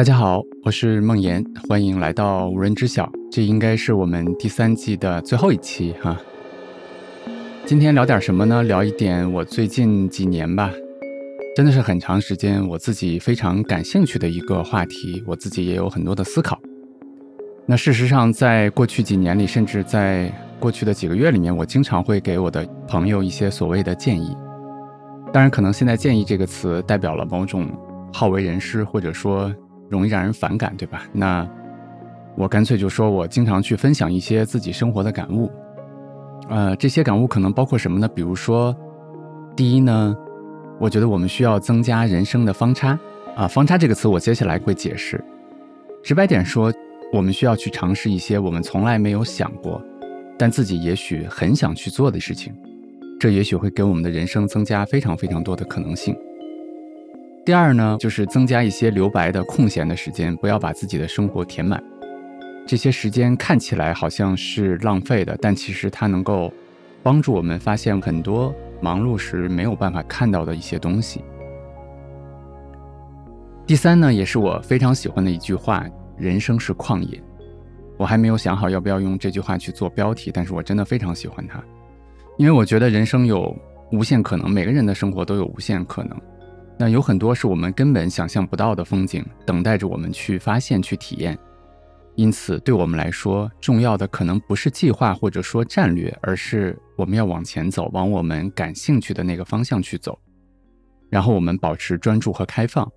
大家好，我是梦妍，欢迎来到无人知晓。这应该是我们第三季的最后一期哈。今天聊点什么呢？聊一点我最近几年吧，真的是很长时间我自己非常感兴趣的一个话题，我自己也有很多的思考。那事实上，在过去几年里，甚至在过去的几个月里面，我经常会给我的朋友一些所谓的建议。当然，可能现在“建议”这个词代表了某种好为人师，或者说容易让人反感，对吧？那我干脆就说我经常去分享一些自己生活的感悟。呃，这些感悟可能包括什么呢？比如说，第一呢，我觉得我们需要增加人生的方差啊。方差这个词，我接下来会解释。直白点说，我们需要去尝试一些我们从来没有想过，但自己也许很想去做的事情。这也许会给我们的人生增加非常非常多的可能性。第二呢，就是增加一些留白的空闲的时间，不要把自己的生活填满。这些时间看起来好像是浪费的，但其实它能够帮助我们发现很多忙碌时没有办法看到的一些东西。第三呢，也是我非常喜欢的一句话：人生是旷野。我还没有想好要不要用这句话去做标题，但是我真的非常喜欢它。因为我觉得人生有无限可能，每个人的生活都有无限可能。那有很多是我们根本想象不到的风景，等待着我们去发现、去体验。因此，对我们来说，重要的可能不是计划或者说战略，而是我们要往前走，往我们感兴趣的那个方向去走。然后我们保持专注和开放，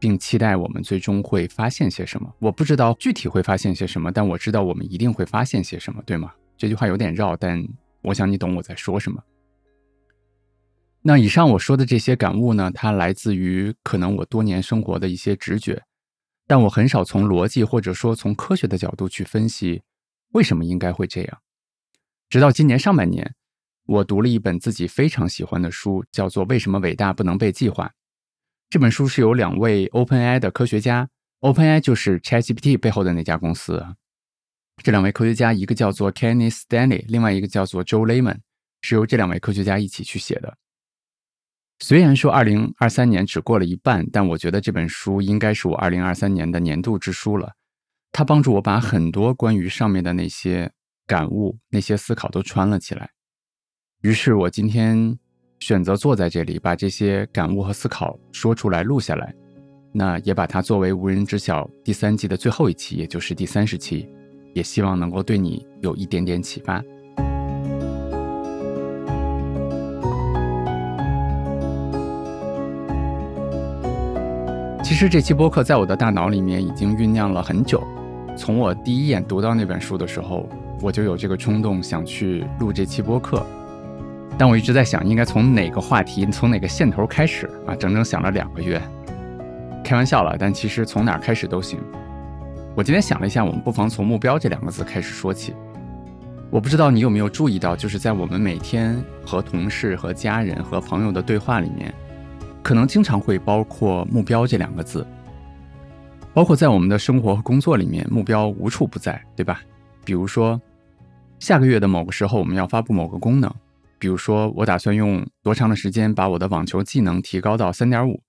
并期待我们最终会发现些什么。我不知道具体会发现些什么，但我知道我们一定会发现些什么，对吗？这句话有点绕，但。我想你懂我在说什么。那以上我说的这些感悟呢，它来自于可能我多年生活的一些直觉，但我很少从逻辑或者说从科学的角度去分析为什么应该会这样。直到今年上半年，我读了一本自己非常喜欢的书，叫做《为什么伟大不能被计划》。这本书是由两位 OpenAI 的科学家，OpenAI 就是 ChatGPT 背后的那家公司。这两位科学家，一个叫做 Kenny Stanley，另外一个叫做 Joe Layman，是由这两位科学家一起去写的。虽然说2023年只过了一半，但我觉得这本书应该是我2023年的年度之书了。它帮助我把很多关于上面的那些感悟、那些思考都穿了起来。于是我今天选择坐在这里，把这些感悟和思考说出来、录下来，那也把它作为无人知晓第三季的最后一期，也就是第三十期。也希望能够对你有一点点启发。其实这期播客在我的大脑里面已经酝酿了很久，从我第一眼读到那本书的时候，我就有这个冲动想去录这期播客。但我一直在想，应该从哪个话题、从哪个线头开始啊？整整想了两个月。开玩笑了，但其实从哪开始都行。我今天想了一下，我们不妨从“目标”这两个字开始说起。我不知道你有没有注意到，就是在我们每天和同事、和家人、和朋友的对话里面，可能经常会包括“目标”这两个字。包括在我们的生活和工作里面，目标无处不在，对吧？比如说，下个月的某个时候我们要发布某个功能；比如说，我打算用多长的时间把我的网球技能提高到三点五。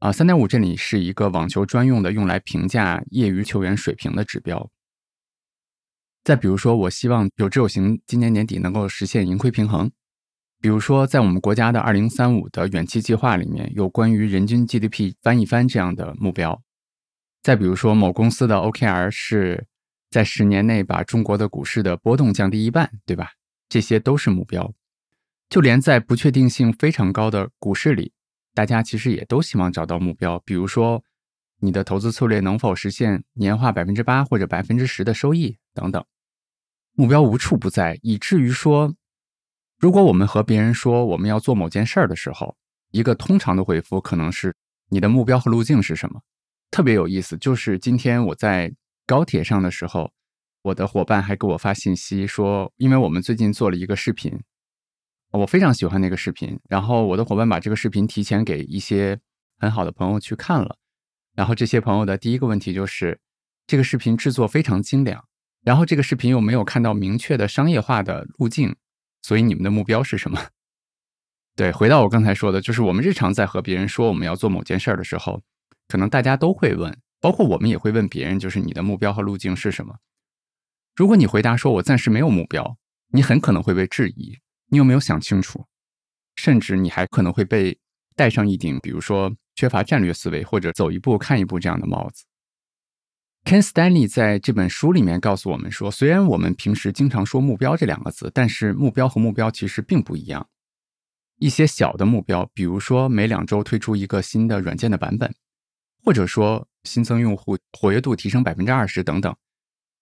啊，三点五这里是一个网球专用的，用来评价业余球员水平的指标。再比如说，我希望有志有行，今年年底能够实现盈亏平衡。比如说，在我们国家的二零三五的远期计划里面有关于人均 GDP 翻一番这样的目标。再比如说，某公司的 OKR 是在十年内把中国的股市的波动降低一半，对吧？这些都是目标。就连在不确定性非常高的股市里。大家其实也都希望找到目标，比如说你的投资策略能否实现年化百分之八或者百分之十的收益等等。目标无处不在，以至于说，如果我们和别人说我们要做某件事儿的时候，一个通常的回复可能是你的目标和路径是什么？特别有意思，就是今天我在高铁上的时候，我的伙伴还给我发信息说，因为我们最近做了一个视频。我非常喜欢那个视频，然后我的伙伴把这个视频提前给一些很好的朋友去看了，然后这些朋友的第一个问题就是，这个视频制作非常精良，然后这个视频又没有看到明确的商业化的路径，所以你们的目标是什么？对，回到我刚才说的，就是我们日常在和别人说我们要做某件事儿的时候，可能大家都会问，包括我们也会问别人，就是你的目标和路径是什么？如果你回答说我暂时没有目标，你很可能会被质疑，你有没有想清楚？甚至你还可能会被戴上一顶，比如说缺乏战略思维或者走一步看一步这样的帽子。Ken Stanley 在这本书里面告诉我们说，虽然我们平时经常说目标这两个字，但是目标和目标其实并不一样。一些小的目标，比如说每两周推出一个新的软件的版本，或者说新增用户活跃度提升百分之二十等等，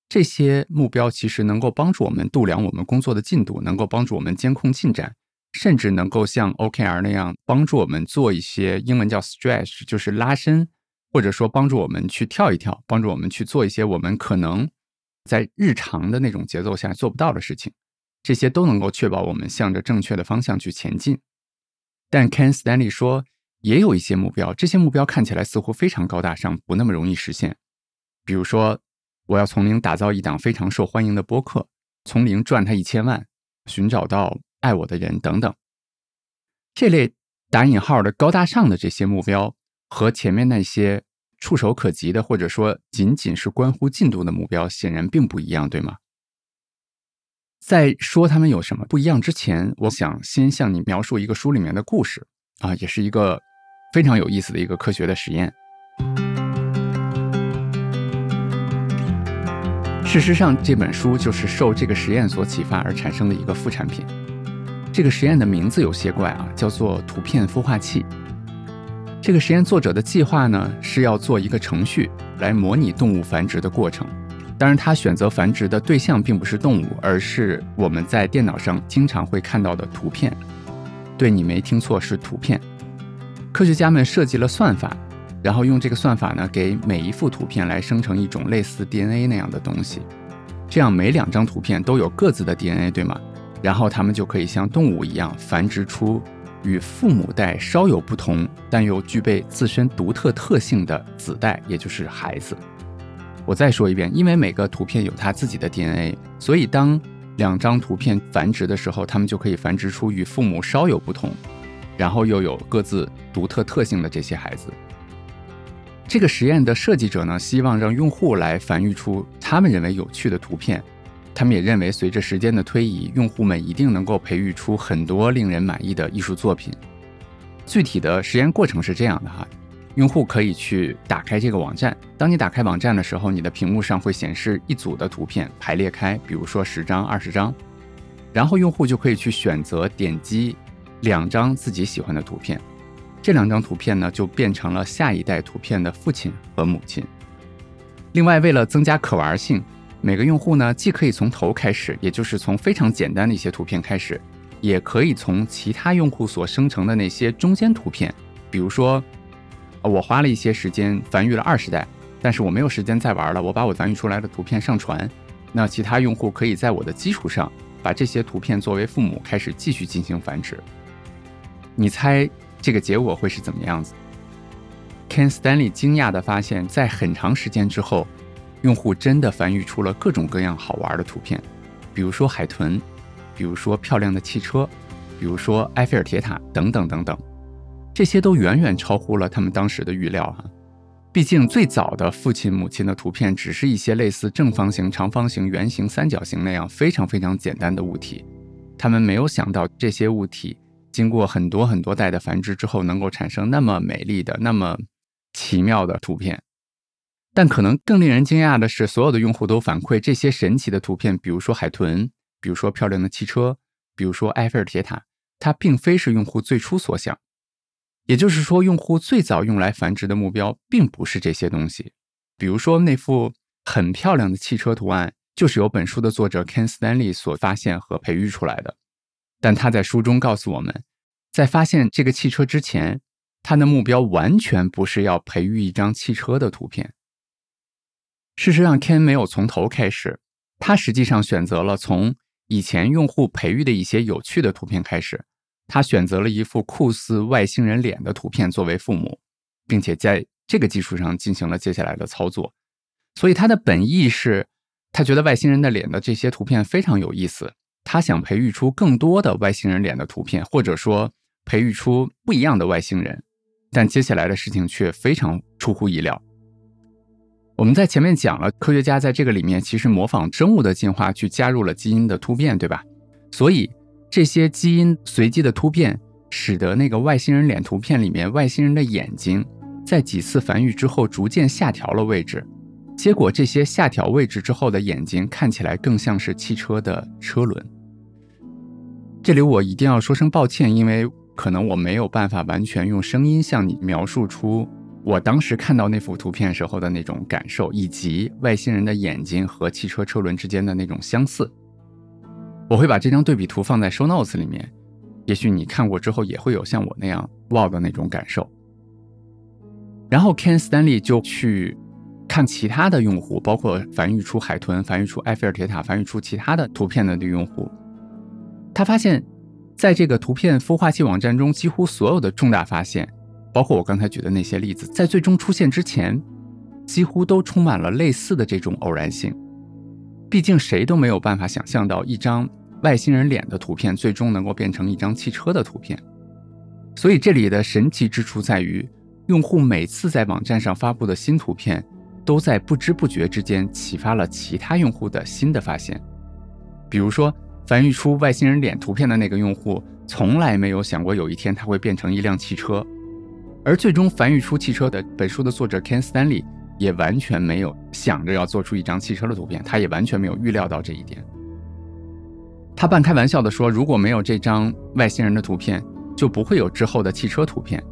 这些目标其实能够帮助我们度量我们工作的进度，能够帮助我们监控进展，甚至能够像 OKR 那样帮助我们做一些英文叫 stretch，就是拉伸，或者说帮助我们去跳一跳，帮助我们去做一些我们可能在日常的那种节奏下做不到的事情。这些都能够确保我们向着正确的方向去前进。但 Ken Stanley 说。也有一些目标，这些目标看起来似乎非常高大上，不那么容易实现。比如说，我要从零打造一档非常受欢迎的播客，从零赚他一千万，寻找到爱我的人等等。这类打引号的高大上的这些目标，和前面那些触手可及的，或者说仅仅是关乎进度的目标，显然并不一样，对吗？在说他们有什么不一样之前，我想先向你描述一个书里面的故事啊，也是一个。非常有意思的一个科学的实验。事实上，这本书就是受这个实验所启发而产生的一个副产品。这个实验的名字有些怪啊，叫做图片孵化器。这个实验作者的计划呢，是要做一个程序来模拟动物繁殖的过程。当然，他选择繁殖的对象并不是动物，而是我们在电脑上经常会看到的图片。对你没听错，是图片。科学家们设计了算法，然后用这个算法呢，给每一幅图片来生成一种类似 DNA 那样的东西。这样每两张图片都有各自的 DNA，对吗？然后它们就可以像动物一样繁殖出与父母代稍有不同，但又具备自身独特特性的子代，也就是孩子。我再说一遍，因为每个图片有它自己的 DNA，所以当两张图片繁殖的时候，它们就可以繁殖出与父母稍有不同。然后又有各自独特特性的这些孩子。这个实验的设计者呢，希望让用户来繁育出他们认为有趣的图片。他们也认为，随着时间的推移，用户们一定能够培育出很多令人满意的艺术作品。具体的实验过程是这样的哈：用户可以去打开这个网站。当你打开网站的时候，你的屏幕上会显示一组的图片排列开，比如说十张、二十张。然后用户就可以去选择点击。两张自己喜欢的图片，这两张图片呢就变成了下一代图片的父亲和母亲。另外，为了增加可玩性，每个用户呢既可以从头开始，也就是从非常简单的一些图片开始，也可以从其他用户所生成的那些中间图片，比如说，我花了一些时间繁育了二十代，但是我没有时间再玩了，我把我繁育出来的图片上传，那其他用户可以在我的基础上把这些图片作为父母开始继续进行繁殖。你猜这个结果会是怎么样子？Ken Stanley 惊讶地发现，在很长时间之后，用户真的繁育出了各种各样好玩的图片，比如说海豚，比如说漂亮的汽车，比如说埃菲尔铁塔等等等等。这些都远远超乎了他们当时的预料哈。毕竟最早的父亲母亲的图片只是一些类似正方形、长方形、圆形、三角形那样非常非常简单的物体，他们没有想到这些物体。经过很多很多代的繁殖之后，能够产生那么美丽的、那么奇妙的图片。但可能更令人惊讶的是，所有的用户都反馈这些神奇的图片，比如说海豚，比如说漂亮的汽车，比如说埃菲尔铁塔，它并非是用户最初所想。也就是说，用户最早用来繁殖的目标并不是这些东西。比如说那幅很漂亮的汽车图案，就是由本书的作者 Ken Stanley 所发现和培育出来的。但他在书中告诉我们，在发现这个汽车之前，他的目标完全不是要培育一张汽车的图片。事实上，Ken 没有从头开始，他实际上选择了从以前用户培育的一些有趣的图片开始。他选择了一幅酷似外星人脸的图片作为父母，并且在这个基础上进行了接下来的操作。所以，他的本意是，他觉得外星人的脸的这些图片非常有意思。他想培育出更多的外星人脸的图片，或者说培育出不一样的外星人，但接下来的事情却非常出乎意料。我们在前面讲了，科学家在这个里面其实模仿生物的进化去加入了基因的突变，对吧？所以这些基因随机的突变，使得那个外星人脸图片里面外星人的眼睛在几次繁育之后逐渐下调了位置，结果这些下调位置之后的眼睛看起来更像是汽车的车轮。这里我一定要说声抱歉，因为可能我没有办法完全用声音向你描述出。我当时看到那幅图片时候的那种感受，以及外星人的眼睛和汽车车轮之间的那种相似，我会把这张对比图放在 show notes 里面。也许你看过之后也会有像我那样哇的那种感受。然后 Ken Stanley 就去看其他的用户，包括繁育出海豚、繁育出埃菲尔铁塔、繁育出其他的图片的用户，他发现，在这个图片孵化器网站中，几乎所有的重大发现。包括我刚才举的那些例子，在最终出现之前，几乎都充满了类似的这种偶然性。毕竟谁都没有办法想象到一张外星人脸的图片最终能够变成一张汽车的图片。所以这里的神奇之处在于，用户每次在网站上发布的新图片，都在不知不觉之间启发了其他用户的新的发现。比如说，繁育出外星人脸图片的那个用户，从来没有想过有一天它会变成一辆汽车。而最终繁育出汽车的本书的作者 Ken Stanley 也完全没有想着要做出一张汽车的图片，他也完全没有预料到这一点。他半开玩笑地说：“如果没有这张外星人的图片，就不会有之后的汽车图片，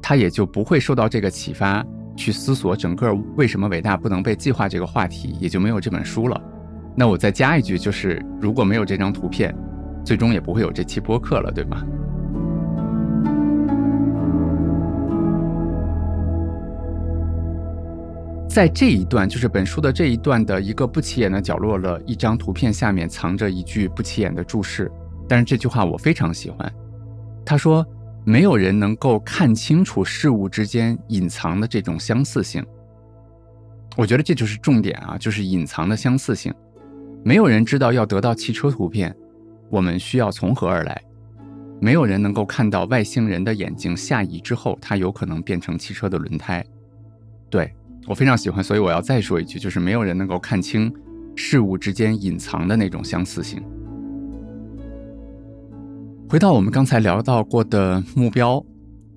他也就不会受到这个启发去思索整个为什么伟大不能被计划这个话题，也就没有这本书了。”那我再加一句，就是如果没有这张图片，最终也不会有这期播客了，对吗？在这一段，就是本书的这一段的一个不起眼的角落了一张图片，下面藏着一句不起眼的注释。但是这句话我非常喜欢。他说：“没有人能够看清楚事物之间隐藏的这种相似性。”我觉得这就是重点啊，就是隐藏的相似性。没有人知道要得到汽车图片，我们需要从何而来。没有人能够看到外星人的眼睛下移之后，它有可能变成汽车的轮胎。对。我非常喜欢，所以我要再说一句，就是没有人能够看清事物之间隐藏的那种相似性。回到我们刚才聊到过的目标，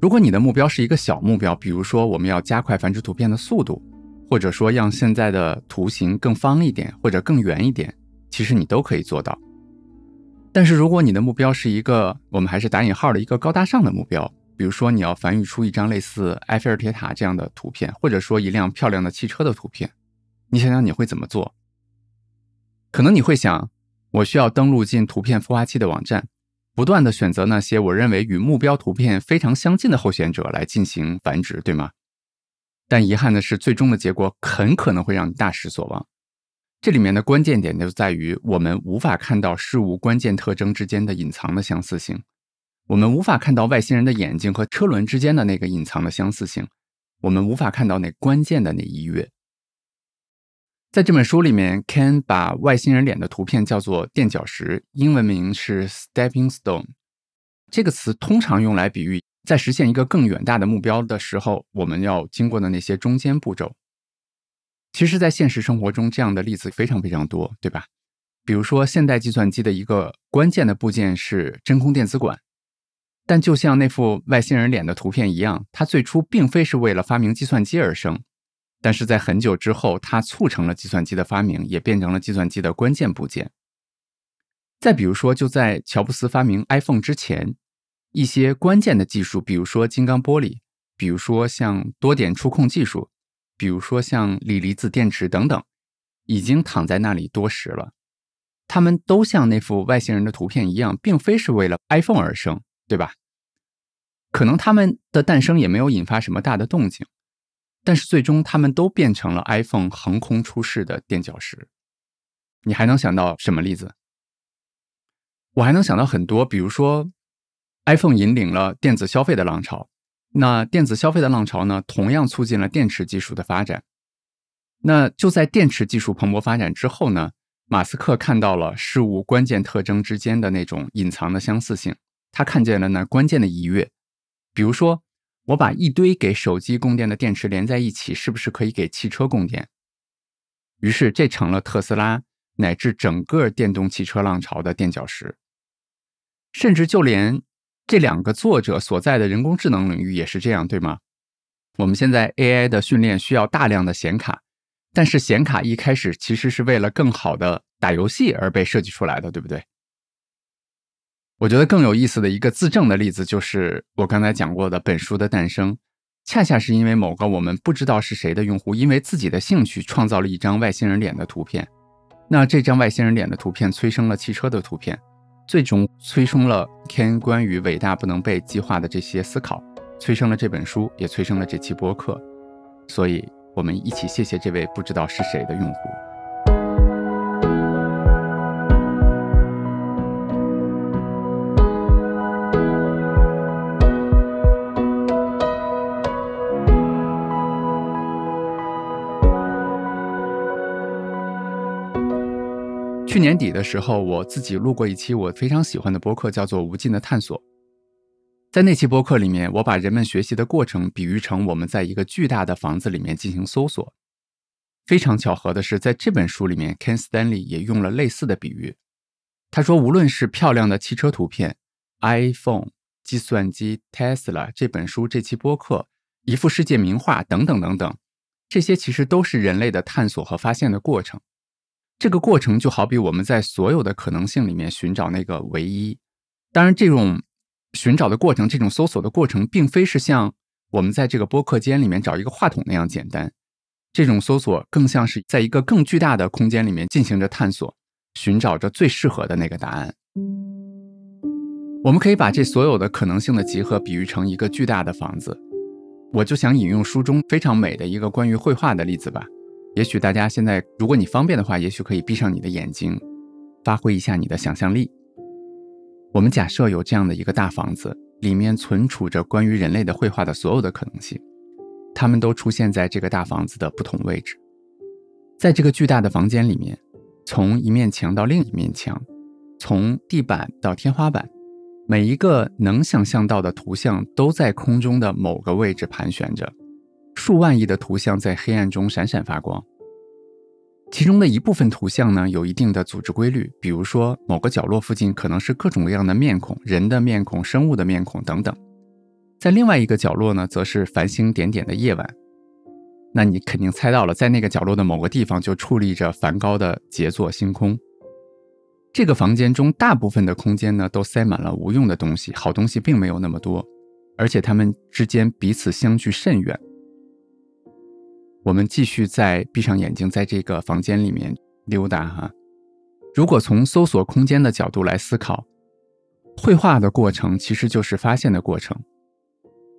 如果你的目标是一个小目标，比如说我们要加快繁殖图片的速度，或者说让现在的图形更方一点或者更圆一点，其实你都可以做到。但是如果你的目标是一个我们还是打引号的一个高大上的目标，比如说，你要繁育出一张类似埃菲尔铁塔这样的图片，或者说一辆漂亮的汽车的图片，你想想你会怎么做？可能你会想，我需要登录进图片孵化器的网站，不断的选择那些我认为与目标图片非常相近的候选者来进行繁殖，对吗？但遗憾的是，最终的结果很可能会让你大失所望。这里面的关键点就在于，我们无法看到事物关键特征之间的隐藏的相似性。我们无法看到外星人的眼睛和车轮之间的那个隐藏的相似性，我们无法看到那关键的那一跃。在这本书里面，Ken 把外星人脸的图片叫做垫脚石，英文名是 Stepping Stone。这个词通常用来比喻在实现一个更远大的目标的时候，我们要经过的那些中间步骤。其实，在现实生活中，这样的例子非常非常多，对吧？比如说，现代计算机的一个关键的部件是真空电子管。但就像那幅外星人脸的图片一样，它最初并非是为了发明计算机而生，但是在很久之后，它促成了计算机的发明，也变成了计算机的关键部件。再比如说，就在乔布斯发明 iPhone 之前，一些关键的技术，比如说金刚玻璃，比如说像多点触控技术，比如说像锂离子电池等等，已经躺在那里多时了。他们都像那幅外星人的图片一样，并非是为了 iPhone 而生。对吧？可能他们的诞生也没有引发什么大的动静，但是最终他们都变成了 iPhone 横空出世的垫脚石。你还能想到什么例子？我还能想到很多，比如说，iPhone 引领了电子消费的浪潮。那电子消费的浪潮呢，同样促进了电池技术的发展。那就在电池技术蓬勃发展之后呢，马斯克看到了事物关键特征之间的那种隐藏的相似性。他看见了那关键的一跃，比如说，我把一堆给手机供电的电池连在一起，是不是可以给汽车供电？于是这成了特斯拉乃至整个电动汽车浪潮的垫脚石。甚至就连这两个作者所在的人工智能领域也是这样，对吗？我们现在 AI 的训练需要大量的显卡，但是显卡一开始其实是为了更好的打游戏而被设计出来的，对不对？我觉得更有意思的一个自证的例子就是我刚才讲过的本书的诞生，恰恰是因为某个我们不知道是谁的用户，因为自己的兴趣创造了一张外星人脸的图片，那这张外星人脸的图片催生了汽车的图片，最终催生了 Ken 关于伟大不能被计划的这些思考。催生了这本书，也催生了这期播客，所以我们一起谢谢这位不知道是谁的用户。去年底的时候，我自己录过一期我非常喜欢的播客，叫做《无尽的探索》。在那期播客里面，我把人们学习的过程比喻成我们在一个巨大的房子里面进行搜索。非常巧合的是，在这本书里面，Ken Stanley 也用了类似的比喻。他说，无论是漂亮的汽车图片、iPhone、计算机、Tesla 这本书、这期播客、一幅世界名画等等等等，这些其实都是人类的探索和发现的过程。这个过程就好比我们在所有的可能性里面寻找那个唯一。当然，这种。寻找的过程，这种搜索的过程，并非是像我们在这个播客间里面找一个话筒那样简单。这种搜索更像是在一个更巨大的空间里面进行着探索，寻找着最适合的那个答案。我们可以把这所有的可能性的集合比喻成一个巨大的房子。我就想引用书中非常美的一个关于绘画的例子吧。也许大家现在，如果你方便的话，也许可以闭上你的眼睛，发挥一下你的想象力。我们假设有这样的一个大房子，里面存储着关于人类的绘画的所有的可能性，它们都出现在这个大房子的不同位置。在这个巨大的房间里面，从一面墙到另一面墙，从地板到天花板，每一个能想象到的图像都在空中的某个位置盘旋着，数万亿的图像在黑暗中闪闪发光。其中的一部分图像呢，有一定的组织规律，比如说某个角落附近可能是各种各样的面孔，人的面孔、生物的面孔等等。在另外一个角落呢，则是繁星点点的夜晚。那你肯定猜到了，在那个角落的某个地方就矗立着梵高的杰作《星空》。这个房间中大部分的空间呢，都塞满了无用的东西，好东西并没有那么多，而且它们之间彼此相距甚远。我们继续在闭上眼睛，在这个房间里面溜达哈。如果从搜索空间的角度来思考，绘画的过程其实就是发现的过程。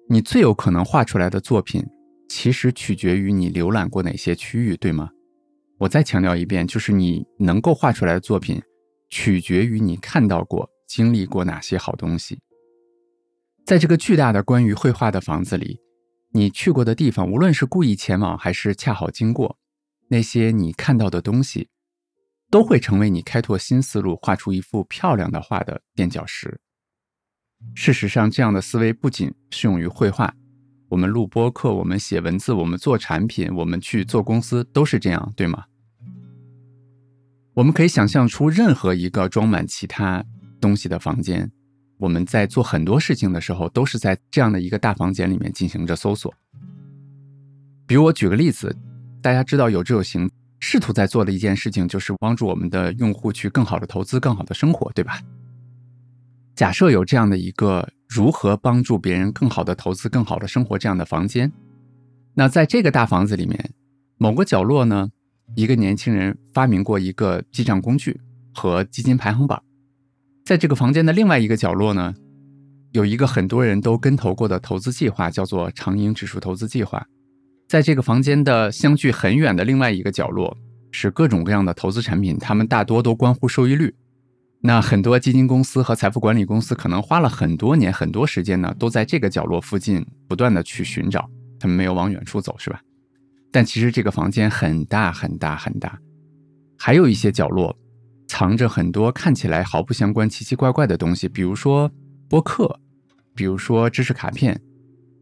你最有可能画出来的作品，其实取决于你浏览过哪些区域，对吗？我再强调一遍，就是你能够画出来的作品，取决于你看到过、经历过哪些好东西。在这个巨大的关于绘画的房子里。你去过的地方，无论是故意前往还是恰好经过，那些你看到的东西，都会成为你开拓新思路、画出一幅漂亮的画的垫脚石。事实上，这样的思维不仅适用于绘画，我们录播课、我们写文字、我们做产品、我们去做公司，都是这样，对吗？我们可以想象出任何一个装满其他东西的房间。我们在做很多事情的时候，都是在这样的一个大房间里面进行着搜索。比如，我举个例子，大家知道有志有行试图在做的一件事情，就是帮助我们的用户去更好的投资、更好的生活，对吧？假设有这样的一个如何帮助别人更好的投资、更好的生活这样的房间，那在这个大房子里面，某个角落呢，一个年轻人发明过一个记账工具和基金排行榜。在这个房间的另外一个角落呢，有一个很多人都跟投过的投资计划，叫做长盈指数投资计划。在这个房间的相距很远的另外一个角落，是各种各样的投资产品，它们大多都关乎收益率。那很多基金公司和财富管理公司可能花了很多年、很多时间呢，都在这个角落附近不断的去寻找，他们没有往远处走，是吧？但其实这个房间很大很大很大，还有一些角落。藏着很多看起来毫不相关、奇奇怪怪的东西，比如说播客，比如说知识卡片，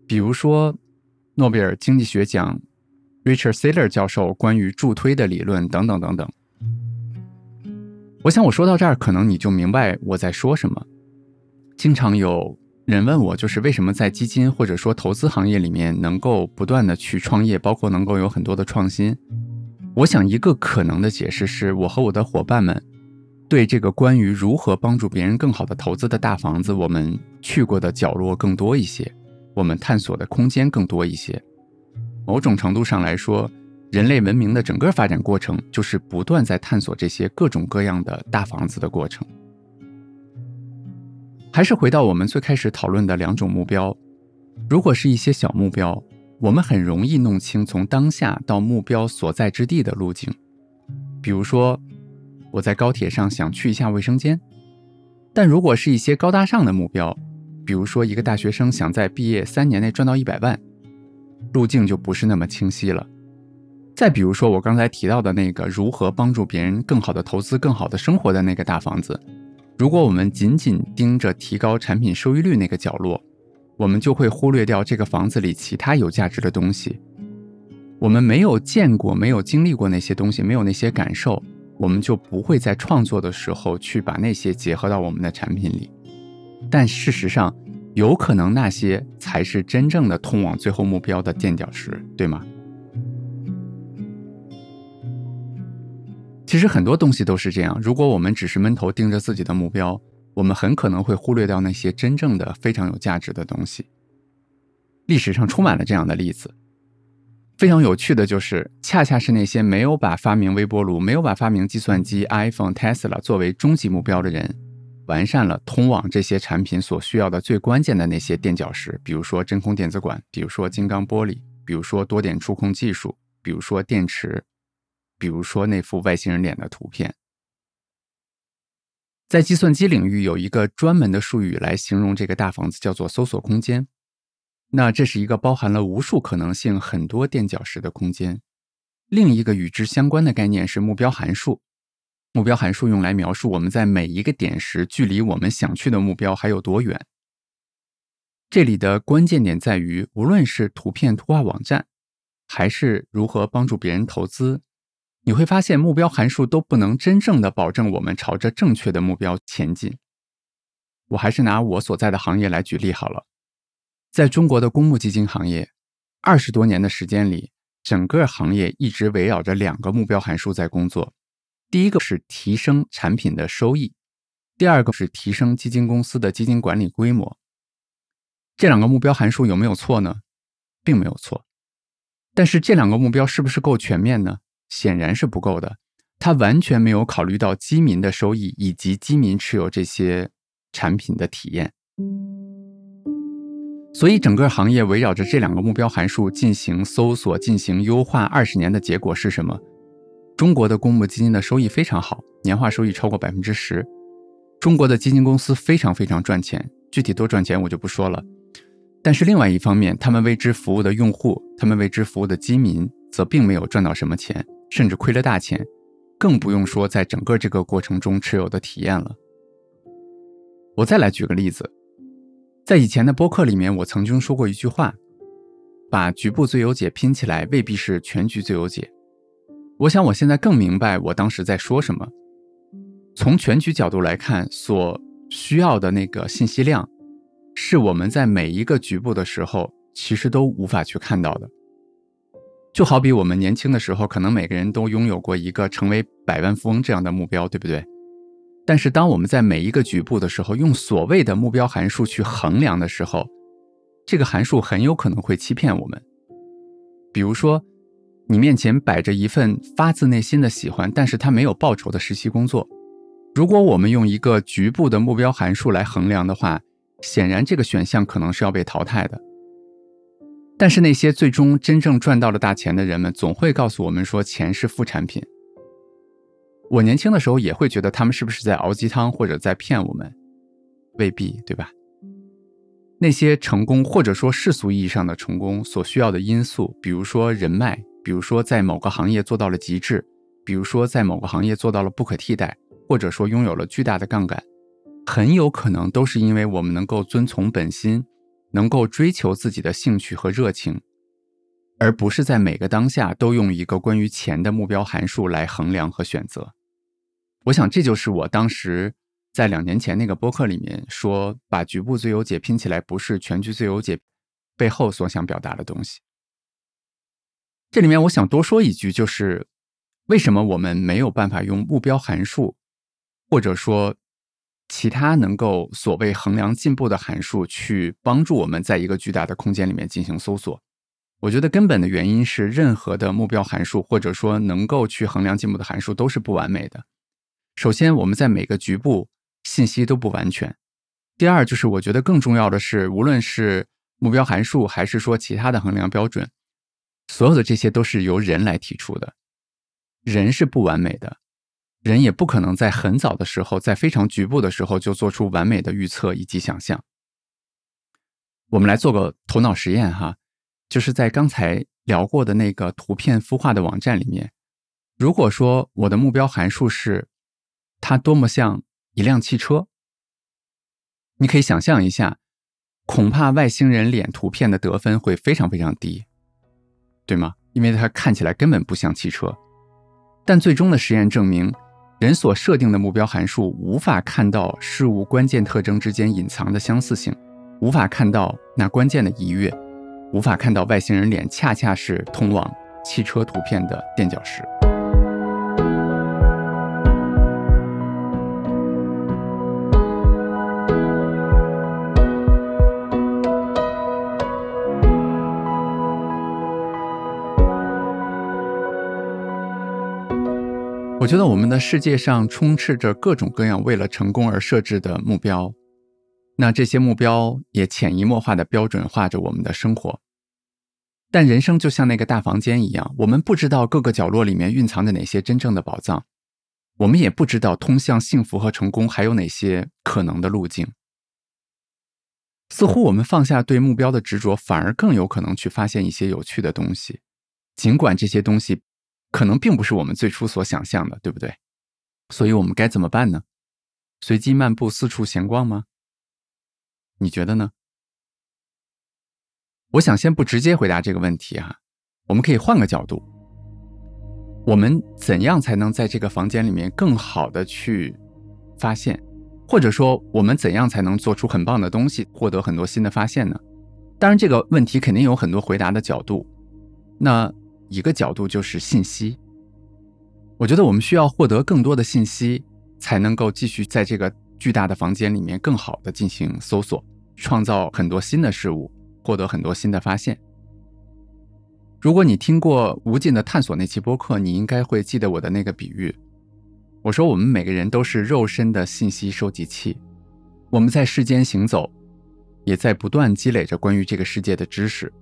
比如说诺贝尔经济学奖 Richard Saylor 教授关于助推的理论等等等等。我想我说到这儿，可能你就明白我在说什么。经常有人问我，就是为什么在基金或者说投资行业里面能够不断的去创业，包括能够有很多的创新。我想一个可能的解释是，我和我的伙伴们对这个关于如何帮助别人更好的投资的大房子，我们去过的角落更多一些，我们探索的空间更多一些。某种程度上来说，人类文明的整个发展过程就是不断在探索这些各种各样的大房子的过程。还是回到我们最开始讨论的两种目标，如果是一些小目标，我们很容易弄清从当下到目标所在之地的路径。比如说，我在高铁上想去一下卫生间，但如果是一些高大上的目标，比如说一个大学生想在毕业三年内赚到一百万。路径就不是那么清晰了。再比如说，我刚才提到的那个如何帮助别人更好的投资、更好的生活的那个大房子，如果我们仅仅盯着提高产品收益率那个角落，我们就会忽略掉这个房子里其他有价值的东西。我们没有见过、没有经历过那些东西，没有那些感受，我们就不会在创作的时候去把那些结合到我们的产品里。但事实上，有可能那些才是真正的通往最后目标的垫脚石，对吗？其实很多东西都是这样。如果我们只是闷头盯着自己的目标，我们很可能会忽略掉那些真正的非常有价值的东西。历史上充满了这样的例子。非常有趣的就是，恰恰是那些没有把发明微波炉、没有把发明计算机、iPhone、Tesla 作为终极目标的人。完善了通往这些产品所需要的最关键的那些垫脚石，比如说真空电子管，比如说金刚玻璃，比如说多点触控技术，比如说电池，比如说那幅外星人脸的图片。在计算机领域有一个专门的术语来形容这个大房子，叫做搜索空间。那这是一个包含了无数可能性、很多垫脚石的空间。另一个与之相关的概念是目标函数。目标函数用来描述我们在每一个点时距离我们想去的目标还有多远。这里的关键点在于，无论是图片图画网站，还是如何帮助别人投资，你会发现目标函数都不能真正的保证我们朝着正确的目标前进。我还是拿我所在的行业来举例好了，在中国的公募基金行业，二十多年的时间里，整个行业一直围绕着两个目标函数在工作。第一个是提升产品的收益，第二个是提升基金公司的基金管理规模。这两个目标函数有没有错呢？并没有错。但是这两个目标是不是够全面呢？显然是不够的。它完全没有考虑到基民的收益以及基民持有这些产品的体验。所以整个行业围绕着这两个目标函数进行搜索、进行优化，二十年的结果是什么？中国的公募基金的收益非常好，年化收益超过百分之十。中国的基金公司非常非常赚钱，具体多赚钱我就不说了。但是另外一方面，他们为之服务的用户，他们为之服务的基民，则并没有赚到什么钱，甚至亏了大钱，更不用说在整个这个过程中持有的体验了。我再来举个例子，在以前的播客里面，我曾经说过一句话：把局部最优解拼起来，未必是全局最优解。我想，我现在更明白我当时在说什么。从全局角度来看，所需要的那个信息量，是我们在每一个局部的时候，其实都无法去看到的。就好比我们年轻的时候，可能每个人都拥有过一个成为百万富翁这样的目标，对不对？但是，当我们在每一个局部的时候，用所谓的目标函数去衡量的时候，这个函数很有可能会欺骗我们。比如说。你面前摆着一份发自内心的喜欢，但是他没有报酬的实习工作。如果我们用一个局部的目标函数来衡量的话，显然这个选项可能是要被淘汰的。但是那些最终真正赚到了大钱的人们，总会告诉我们说钱是副产品。我年轻的时候也会觉得他们是不是在熬鸡汤或者在骗我们？未必，对吧？那些成功或者说世俗意义上的成功所需要的因素，比如说人脉。比如说，在某个行业做到了极致，比如说在某个行业做到了不可替代，或者说拥有了巨大的杠杆，很有可能都是因为我们能够遵从本心，能够追求自己的兴趣和热情，而不是在每个当下都用一个关于钱的目标函数来衡量和选择。我想这就是我当时在两年前那个播客里面说，把局部最优解拼起来不是全局最优解背后所想表达的东西。这里面我想多说一句，就是为什么我们没有办法用目标函数，或者说其他能够所谓衡量进步的函数去帮助我们在一个巨大的空间里面进行搜索？我觉得根本的原因是，任何的目标函数或者说能够去衡量进步的函数都是不完美的。首先，我们在每个局部信息都不完全。第二，就是我觉得更重要的是，无论是目标函数还是说其他的衡量标准，所有的这些都是由人来提出的。人是不完美的，人也不可能在很早的时候，在非常局部的时候就做出完美的预测以及想象。我们来做个头脑实验哈。就是在刚才聊过的那个图片孵化的网站里面，如果说我的目标函数是它多么像一辆汽车，你可以想象一下，恐怕外星人脸图片的得分会非常非常低，对吗？因为它看起来根本不像汽车。但最终的实验证明，人所设定的目标函数无法看到事物关键特征之间隐藏的相似性，无法看到那关键的一跃。无法看到外星人脸，恰恰是通往汽车图片的垫脚石。我觉得我们的世界上充斥着各种各样为了成功而设置的目标。那这些目标也潜移默化的标准化着我们的生活，但人生就像那个大房间一样，我们不知道各个角落里面蕴藏着哪些真正的宝藏，我们也不知道通向幸福和成功还有哪些可能的路径。似乎我们放下对目标的执着，反而更有可能去发现一些有趣的东西，尽管这些东西可能并不是我们最初所想象的，对不对？所以我们该怎么办呢？随机漫步，四处闲逛吗？你觉得呢？我想先不直接回答这个问题哈，我们可以换个角度。我们怎样才能在这个房间里面更好的去发现，或者说我们怎样才能做出很棒的东西，获得很多新的发现呢？当然，这个问题肯定有很多回答的角度。那一个角度就是信息。我觉得我们需要获得更多的信息，才能够继续在这个巨大的房间里面更好的进行搜索。创造很多新的事物，获得很多新的发现。如果你听过《无尽的探索》那期播客，你应该会记得我的那个比喻。我说，我们每个人都是肉身的信息收集器，我们在世间行走，也在不断积累着关于这个世界的知识。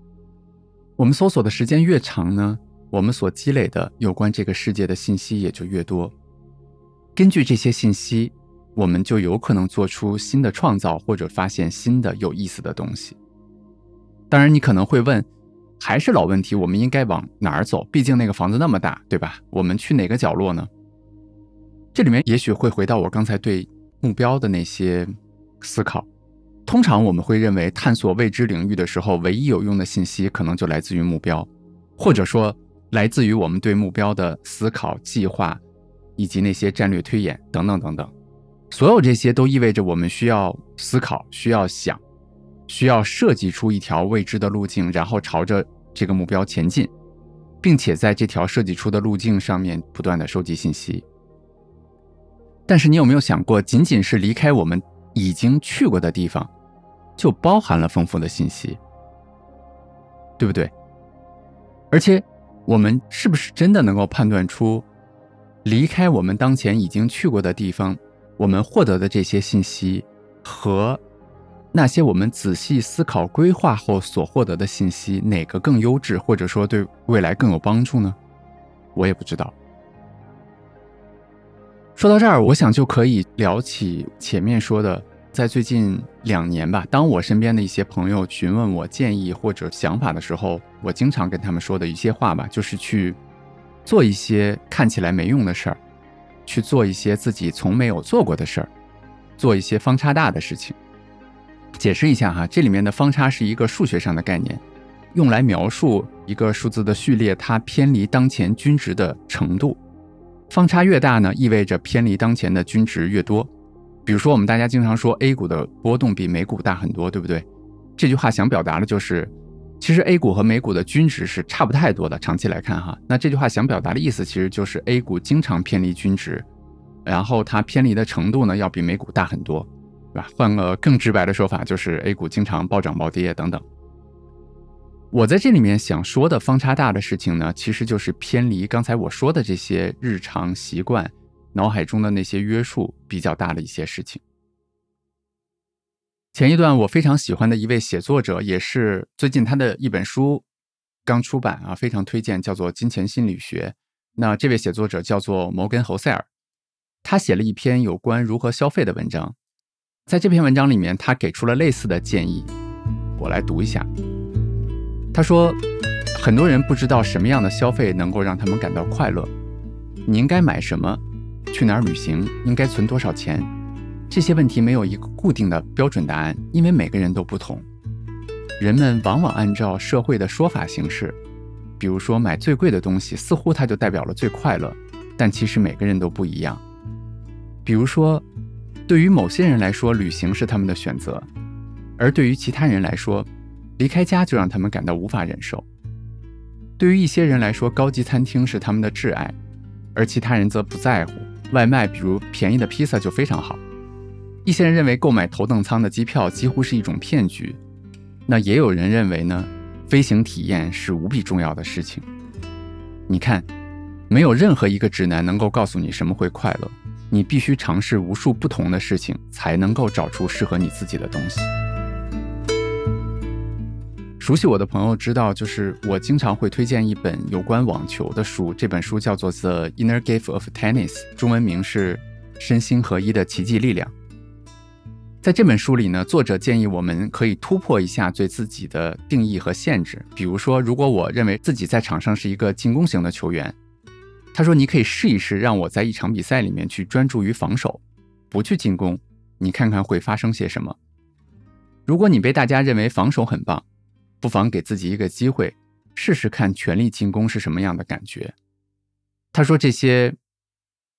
我们搜索的时间越长呢，我们所积累的有关这个世界的信息也就越多。根据这些信息。我们就有可能做出新的创造，或者发现新的有意思的东西。当然，你可能会问，还是老问题，我们应该往哪儿走？毕竟那个房子那么大，对吧？我们去哪个角落呢？这里面也许会回到我刚才对目标的那些思考。通常我们会认为，探索未知领域的时候，唯一有用的信息可能就来自于目标，或者说来自于我们对目标的思考、计划，以及那些战略推演等等等等。所有这些都意味着我们需要思考，需要想，需要设计出一条未知的路径，然后朝着这个目标前进，并且在这条设计出的路径上面不断的收集信息。但是你有没有想过，仅仅是离开我们已经去过的地方，就包含了丰富的信息，对不对？而且，我们是不是真的能够判断出，离开我们当前已经去过的地方？我们获得的这些信息，和那些我们仔细思考规划后所获得的信息，哪个更优质，或者说对未来更有帮助呢？我也不知道。说到这儿，我想就可以聊起前面说的，在最近两年吧，当我身边的一些朋友询问我建议或者想法的时候，我经常跟他们说的一些话吧，就是去做一些看起来没用的事儿。去做一些自己从没有做过的事儿，做一些方差大的事情。解释一下哈，这里面的方差是一个数学上的概念，用来描述一个数字的序列，它偏离当前均值的程度。方差越大呢，意味着偏离当前的均值越多。比如说，我们大家经常说 A 股的波动比美股大很多，对不对？这句话想表达的就是，其实 A 股和美股的均值是差不太多的。长期来看，哈，那这句话想表达的意思，其实就是 A 股经常偏离均值，然后它偏离的程度呢，要比美股大很多，对吧？换个更直白的说法，就是 A 股经常暴涨暴跌等等。我在这里面想说的方差大的事情呢，其实就是偏离刚才我说的这些日常习惯、脑海中的那些约束比较大的一些事情。前一段我非常喜欢的一位写作者，也是最近他的一本书刚出版啊，非常推荐，叫做《金钱心理学》。那这位写作者叫做摩根·侯塞尔，他写了一篇有关如何消费的文章。在这篇文章里面，他给出了类似的建议，我来读一下。他说：“很多人不知道什么样的消费能够让他们感到快乐。你应该买什么？去哪儿旅行？应该存多少钱？这些问题没有一个固定的标准答案，因为每个人都不同。人们往往按照社会的说法行事，比如说买最贵的东西，似乎它就代表了最快乐，但其实每个人都不一样。比如说，对于某些人来说，旅行是他们的选择，而对于其他人来说，离开家就让他们感到无法忍受。对于一些人来说，高级餐厅是他们的挚爱，而其他人则不在乎。外卖，比如便宜的披萨就非常好。一些人认为购买头等舱的机票几乎是一种骗局，那也有人认为呢，飞行体验是无比重要的事情。你看，没有任何一个指南能够告诉你什么会快乐，你必须尝试无数不同的事情，才能够找出适合你自己的东西。熟悉我的朋友知道，就是我经常会推荐一本有关网球的书。这本书叫做《The Inner Gift of Tennis》，中文名是《身心合一的奇迹力量》。在这本书里呢，作者建议我们可以突破一下对自己的定义和限制。比如说，如果我认为自己在场上是一个进攻型的球员，他说你可以试一试，让我在一场比赛里面去专注于防守，不去进攻，你看看会发生些什么。如果你被大家认为防守很棒，不妨给自己一个机会，试试看全力进攻是什么样的感觉。他说：“这些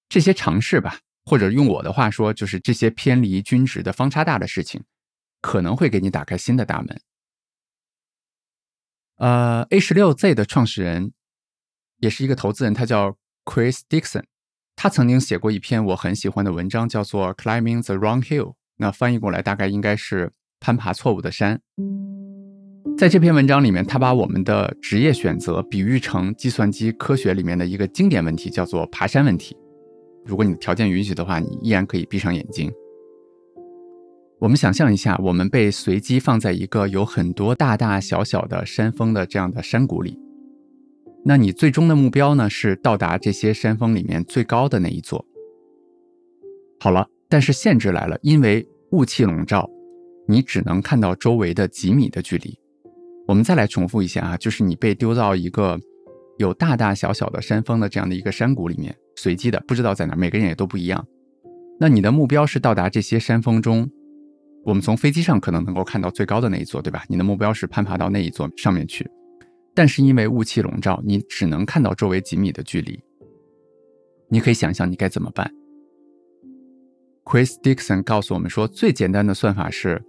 这些尝试吧，或者用我的话说，就是这些偏离均值的方差大的事情，可能会给你打开新的大门。”呃，A 十六 Z 的创始人也是一个投资人，他叫 Chris Dixon。他曾经写过一篇我很喜欢的文章，叫做《Climbing the Wrong Hill》。那翻译过来大概应该是攀爬错误的山。在这篇文章里面，他把我们的职业选择比喻成计算机科学里面的一个经典问题，叫做爬山问题。如果你的条件允许的话，你依然可以闭上眼睛。我们想象一下，我们被随机放在一个有很多大大小小的山峰的这样的山谷里。那你最终的目标呢，是到达这些山峰里面最高的那一座。好了，但是限制来了，因为雾气笼罩，你只能看到周围的几米的距离。我们再来重复一下啊，就是你被丢到一个有大大小小的山峰的这样的一个山谷里面，随机的，不知道在哪，每个人也都不一样。那你的目标是到达这些山峰中，我们从飞机上可能能够看到最高的那一座，对吧？你的目标是攀爬到那一座上面去，但是因为雾气笼罩，你只能看到周围几米的距离。你可以想象你该怎么办？Chris Dixon 告诉我们说，最简单的算法是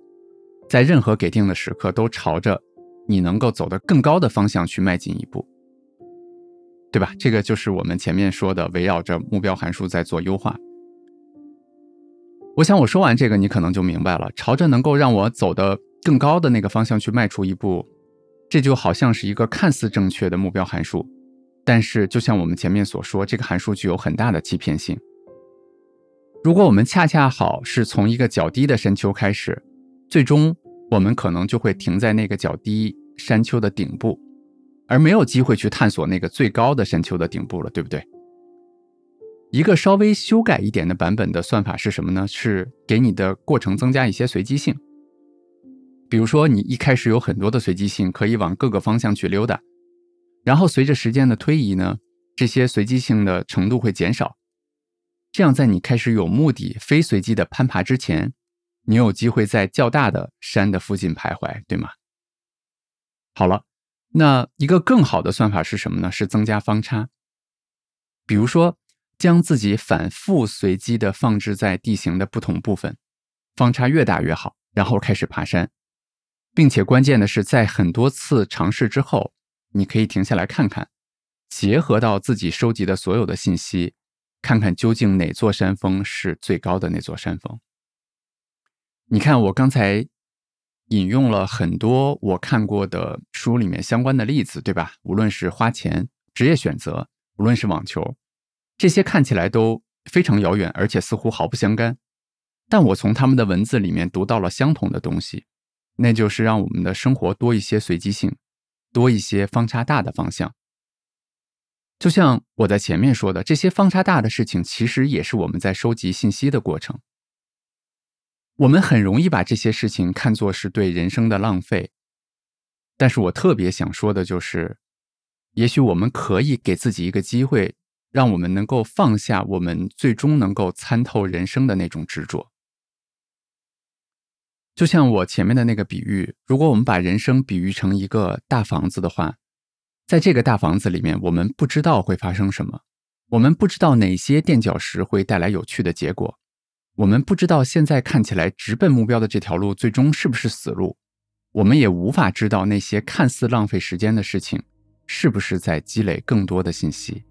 在任何给定的时刻都朝着。你能够走得更高的方向去迈进一步，对吧？这个就是我们前面说的，围绕着目标函数在做优化。我想我说完这个，你可能就明白了。朝着能够让我走得更高的那个方向去迈出一步，这就好像是一个看似正确的目标函数，但是就像我们前面所说，这个函数具有很大的欺骗性。如果我们恰恰好是从一个较低的山丘开始，最终。我们可能就会停在那个较低山丘的顶部，而没有机会去探索那个最高的山丘的顶部了，对不对？一个稍微修改一点的版本的算法是什么呢？是给你的过程增加一些随机性。比如说，你一开始有很多的随机性，可以往各个方向去溜达，然后随着时间的推移呢，这些随机性的程度会减少，这样在你开始有目的、非随机的攀爬之前。你有机会在较大的山的附近徘徊，对吗？好了，那一个更好的算法是什么呢？是增加方差。比如说，将自己反复随机的放置在地形的不同部分，方差越大越好。然后开始爬山，并且关键的是，在很多次尝试之后，你可以停下来看看，结合到自己收集的所有的信息，看看究竟哪座山峰是最高的那座山峰。你看，我刚才引用了很多我看过的书里面相关的例子，对吧？无论是花钱、职业选择，无论是网球，这些看起来都非常遥远，而且似乎毫不相干。但我从他们的文字里面读到了相同的东西，那就是让我们的生活多一些随机性，多一些方差大的方向。就像我在前面说的，这些方差大的事情，其实也是我们在收集信息的过程。我们很容易把这些事情看作是对人生的浪费，但是我特别想说的就是，也许我们可以给自己一个机会，让我们能够放下我们最终能够参透人生的那种执着。就像我前面的那个比喻，如果我们把人生比喻成一个大房子的话，在这个大房子里面，我们不知道会发生什么，我们不知道哪些垫脚石会带来有趣的结果，我们不知道现在看起来直奔目标的这条路最终是不是死路，我们也无法知道那些看似浪费时间的事情是不是在积累更多的信息。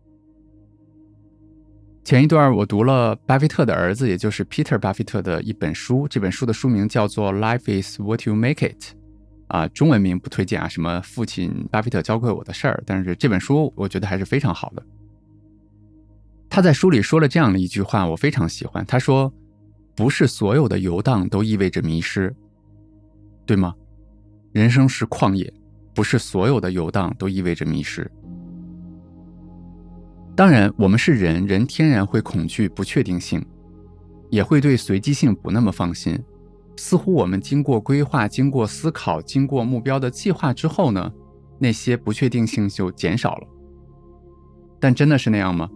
前一段我读了巴菲特的儿子，也就是 Peter 巴菲特的一本书，这本书的书名叫做《Life is what you make it》，啊，中文名不推荐啊，什么父亲巴菲特教会我的事儿。但是这本书我觉得还是非常好的。他在书里说了这样的一句话，我非常喜欢。他说：“不是所有的游荡都意味着迷失，对吗？人生是旷野，不是所有的游荡都意味着迷失。”当然，我们是人，人天然会恐惧不确定性，也会对随机性不那么放心。似乎我们经过规划、经过思考、经过目标的计划之后呢，那些不确定性就减少了。但真的是那样吗？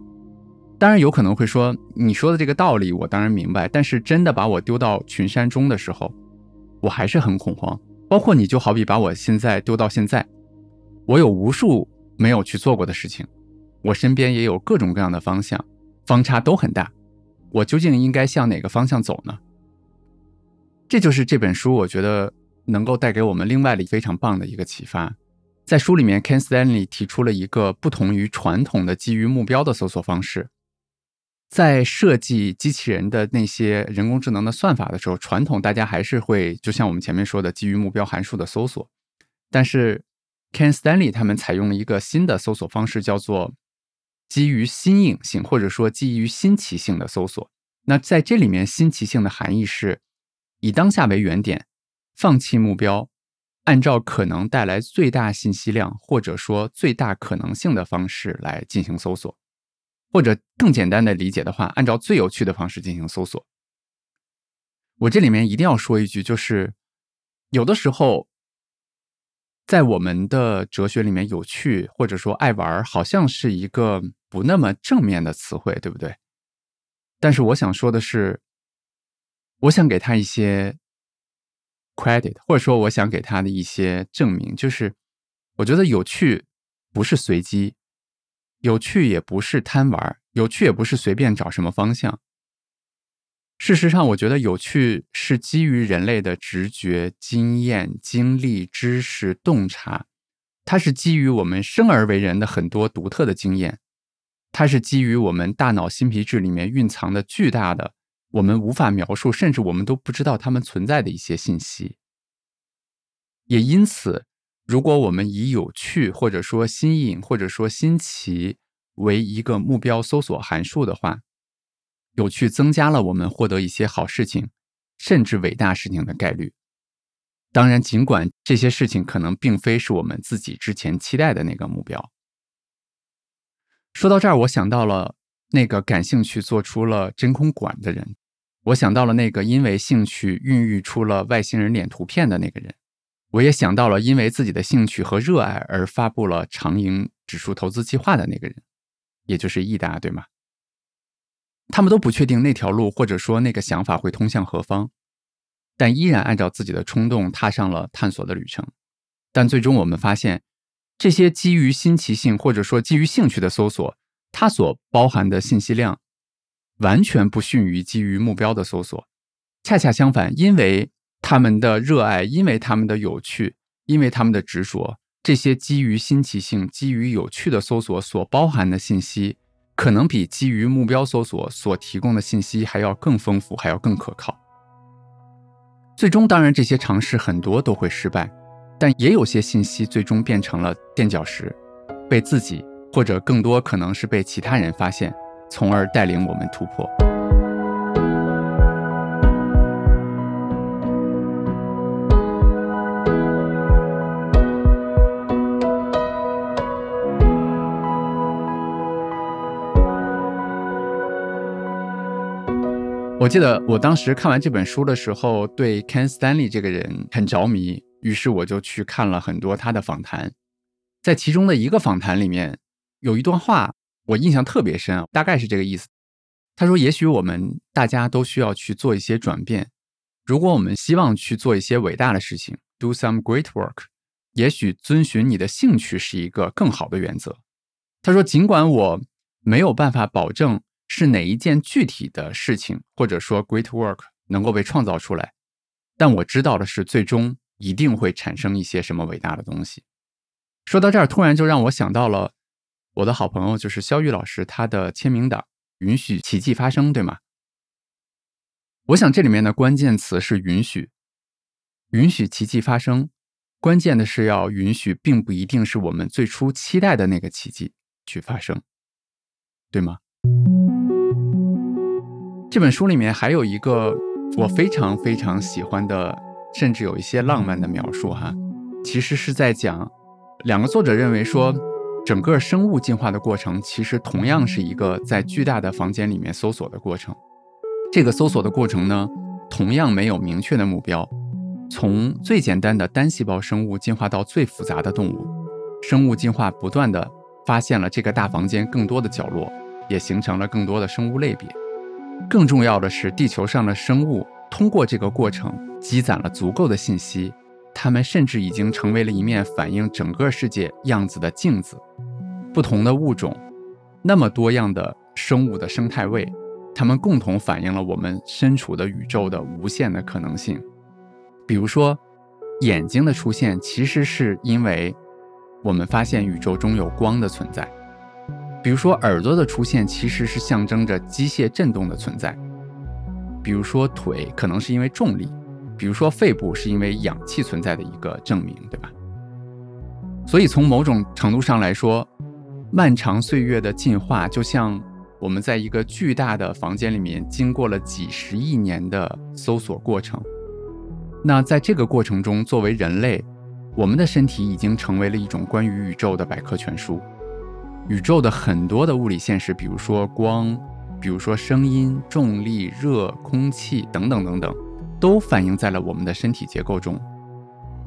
当然有可能会说，你说的这个道理我当然明白，但是真的把我丢到群山中的时候，我还是很恐慌。包括你就好比把我现在丢到现在，我有无数没有去做过的事情。我身边也有各种各样的方向，方差都很大。我究竟应该向哪个方向走呢？这就是这本书我觉得能够带给我们另外的非常棒的一个启发。在书里面，Ken Stanley 提出了一个不同于传统的基于目标的搜索方式。在设计机器人的那些人工智能的算法的时候，传统大家还是会就像我们前面说的基于目标函数的搜索，但是 Ken Stanley 他们采用了一个新的搜索方式，叫做基于新颖性或者说基于新奇性的搜索，那在这里面新奇性的含义是以当下为原点，放弃目标，按照可能带来最大信息量或者说最大可能性的方式来进行搜索，或者更简单的理解的话，按照最有趣的方式进行搜索。我这里面一定要说一句，就是有的时候。在我们的哲学里面，有趣或者说爱玩，好像是一个不那么正面的词汇，对不对？但是我想说的是，我想给他一些 credit，或者说我想给他的一些证明，就是我觉得有趣不是随机，有趣也不是贪玩，有趣也不是随便找什么方向。事实上，我觉得有趣是基于人类的直觉、经验、经历、知识、洞察，它是基于我们生而为人的很多独特的经验，它是基于我们大脑新皮质里面蕴藏的巨大的、我们无法描述，甚至我们都不知道它们存在的一些信息。也因此，如果我们以有趣或者说新颖或者说新奇为一个目标搜索函数的话，有趣增加了我们获得一些好事情，甚至伟大事情的概率。当然，尽管这些事情可能并非是我们自己之前期待的那个目标。说到这儿，我想到了那个感兴趣做出了真空管的人，我想到了那个因为兴趣孕育出了外星人脸图片的那个人，我也想到了因为自己的兴趣和热爱而发布了长盈指数投资计划的那个人，也就是易达，对吗？他们都不确定那条路或者说那个想法会通向何方，但依然按照自己的冲动踏上了探索的旅程。但最终我们发现，这些基于新奇性或者说基于兴趣的搜索，它所包含的信息量完全不逊于基于目标的搜索。恰恰相反，因为他们的热爱，因为他们的有趣，因为他们的执着，这些基于新奇性、基于有趣的搜索所包含的信息，可能比基于目标搜索所提供的信息还要更丰富，还要更可靠。最终，当然这些尝试很多都会失败。但也有些信息最终变成了垫脚石，被自己或者更多可能是被其他人发现，从而带领我们突破。我记得我当时看完这本书的时候，对 Ken Stanley 这个人很着迷。于是我就去看了很多他的访谈，在其中的一个访谈里面，有一段话我印象特别深，大概是这个意思。他说：“也许我们大家都需要去做一些转变。如果我们希望去做一些伟大的事情，do some great work，也许遵循你的兴趣是一个更好的原则。”他说：“尽管我没有办法保证是哪一件具体的事情，或者说 great work 能够被创造出来，但我知道的是，最终。”一定会产生一些什么伟大的东西。说到这儿，突然就让我想到了我的好朋友，就是肖玉老师，他的签名档“允许奇迹发生”，对吗？我想这里面的关键词是“允许”，允许奇迹发生。关键的是要允许，并不一定是我们最初期待的那个奇迹去发生，对吗？这本书里面还有一个我非常非常喜欢的。甚至有一些浪漫的描述，哈，其实是在讲，两个作者认为说，整个生物进化的过程，其实同样是一个在巨大的房间里面搜索的过程。这个搜索的过程呢，同样没有明确的目标。从最简单的单细胞生物进化到最复杂的动物，生物进化不断的发现了这个大房间更多的角落，也形成了更多的生物类别。更重要的是，地球上的生物通过这个过程。积攒了足够的信息，它们甚至已经成为了一面反映整个世界样子的镜子。不同的物种，那么多样的生物的生态位，它们共同反映了我们身处的宇宙的无限的可能性。比如说，眼睛的出现其实是因为我们发现宇宙中有光的存在；比如说，耳朵的出现其实是象征着机械振动的存在；比如说，腿可能是因为重力。比如说，肺部是因为氧气存在的一个证明，对吧？所以从某种程度上来说，漫长岁月的进化就像我们在一个巨大的房间里面经过了几十亿年的搜索过程。那在这个过程中，作为人类，我们的身体已经成为了一种关于宇宙的百科全书。宇宙的很多的物理现实，比如说光，比如说声音、重力、热、空气等等等等。都反映在了我们的身体结构中，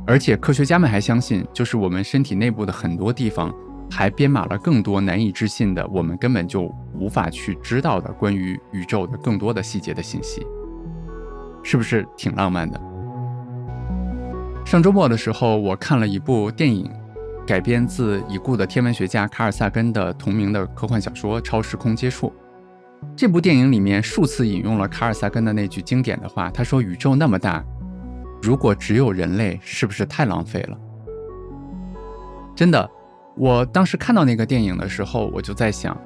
而且科学家们还相信，就是我们身体内部的很多地方还编码了更多难以置信的，我们根本就无法去知道的关于宇宙的更多的细节的信息，是不是挺浪漫的？上周末的时候，我看了一部电影，改编自已故的天文学家卡尔萨根的同名的科幻小说《超时空接触》。这部电影里面数次引用了卡尔萨根的那句经典的话，他说：“宇宙那么大，如果只有人类，是不是太浪费了？”真的，我当时看到那个电影的时候，我就在想，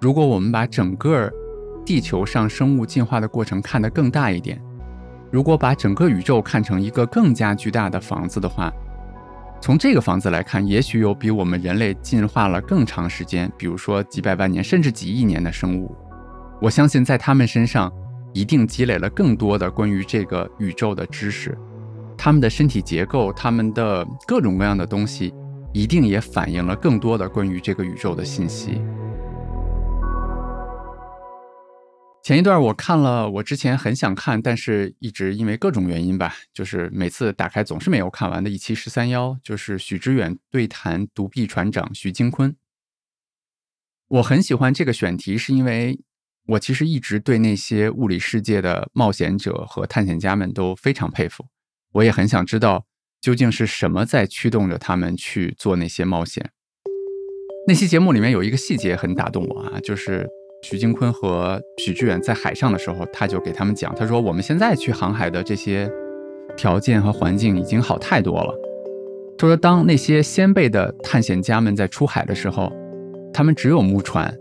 如果我们把整个地球上生物进化的过程看得更大一点，如果把整个宇宙看成一个更加巨大的房子的话，从这个房子来看，也许有比我们人类进化了更长时间，比如说几百万年甚至几亿年的生物。我相信，在他们身上一定积累了更多的关于这个宇宙的知识，他们的身体结构，他们的各种各样的东西，一定也反映了更多的关于这个宇宙的信息。前一段我看了，我之前很想看，但是一直因为各种原因吧，就是每次打开总是没有看完的一期十三幺，就是许知远对谈独臂船长徐金坤。我很喜欢这个选题，是因为。我其实一直对那些物理世界的冒险者和探险家们都非常佩服，我也很想知道究竟是什么在驱动着他们去做那些冒险？那期节目里面有一个细节很打动我啊，就是徐金坤和许志远在海上的时候，他就给他们讲，他说我们现在去航海的这些条件和环境已经好太多了。他说，当那些先辈的探险家们在出海的时候，他们只有木船，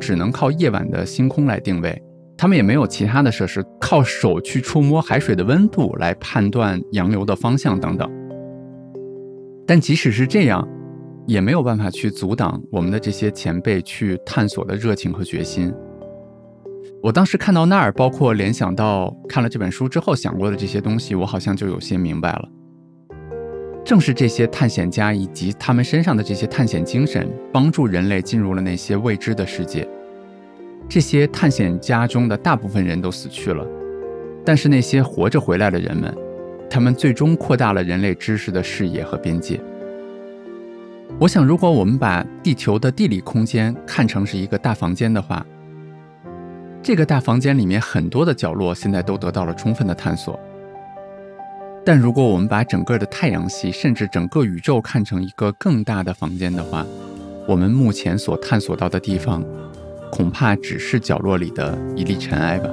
只能靠夜晚的星空来定位。他们也没有其他的设施，靠手去触摸海水的温度来判断洋流的方向等等。但即使是这样，也没有办法去阻挡我们的这些前辈去探索的热情和决心。我当时看到那儿，包括联想到看了这本书之后想过的这些东西，我好像就有些明白了。正是这些探险家以及他们身上的这些探险精神，帮助人类进入了那些未知的世界。这些探险家中的大部分人都死去了，但是那些活着回来的人们，他们最终扩大了人类知识的视野和边界。我想，如果我们把地球的地理空间看成是一个大房间的话，这个大房间里面很多的角落现在都得到了充分的探索。但如果我们把整个的太阳系，甚至整个宇宙看成一个更大的房间的话，我们目前所探索到的地方。恐怕只是角落里的一粒尘埃吧。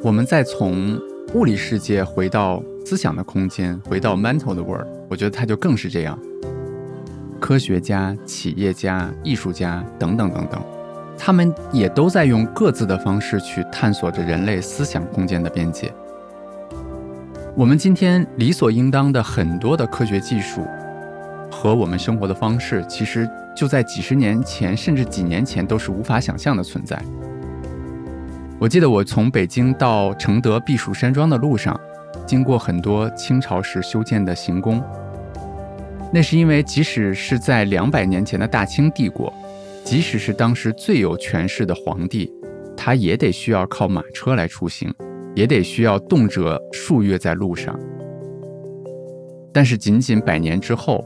我们再从物理世界回到思想的空间，回到 mental 的 world，我觉得它就更是这样。科学家、企业家、艺术家等等等等，他们也都在用各自的方式去探索着人类思想空间的边界。我们今天理所应当的很多的科学技术。和我们生活的方式，其实就在几十年前，甚至几年前都是无法想象的存在。我记得我从北京到承德避暑山庄的路上，经过很多清朝时修建的行宫。那是因为，即使是在两百年前的大清帝国，即使是当时最有权势的皇帝，他也得需要靠马车来出行，也得需要动辄数月在路上。但是，仅仅百年之后。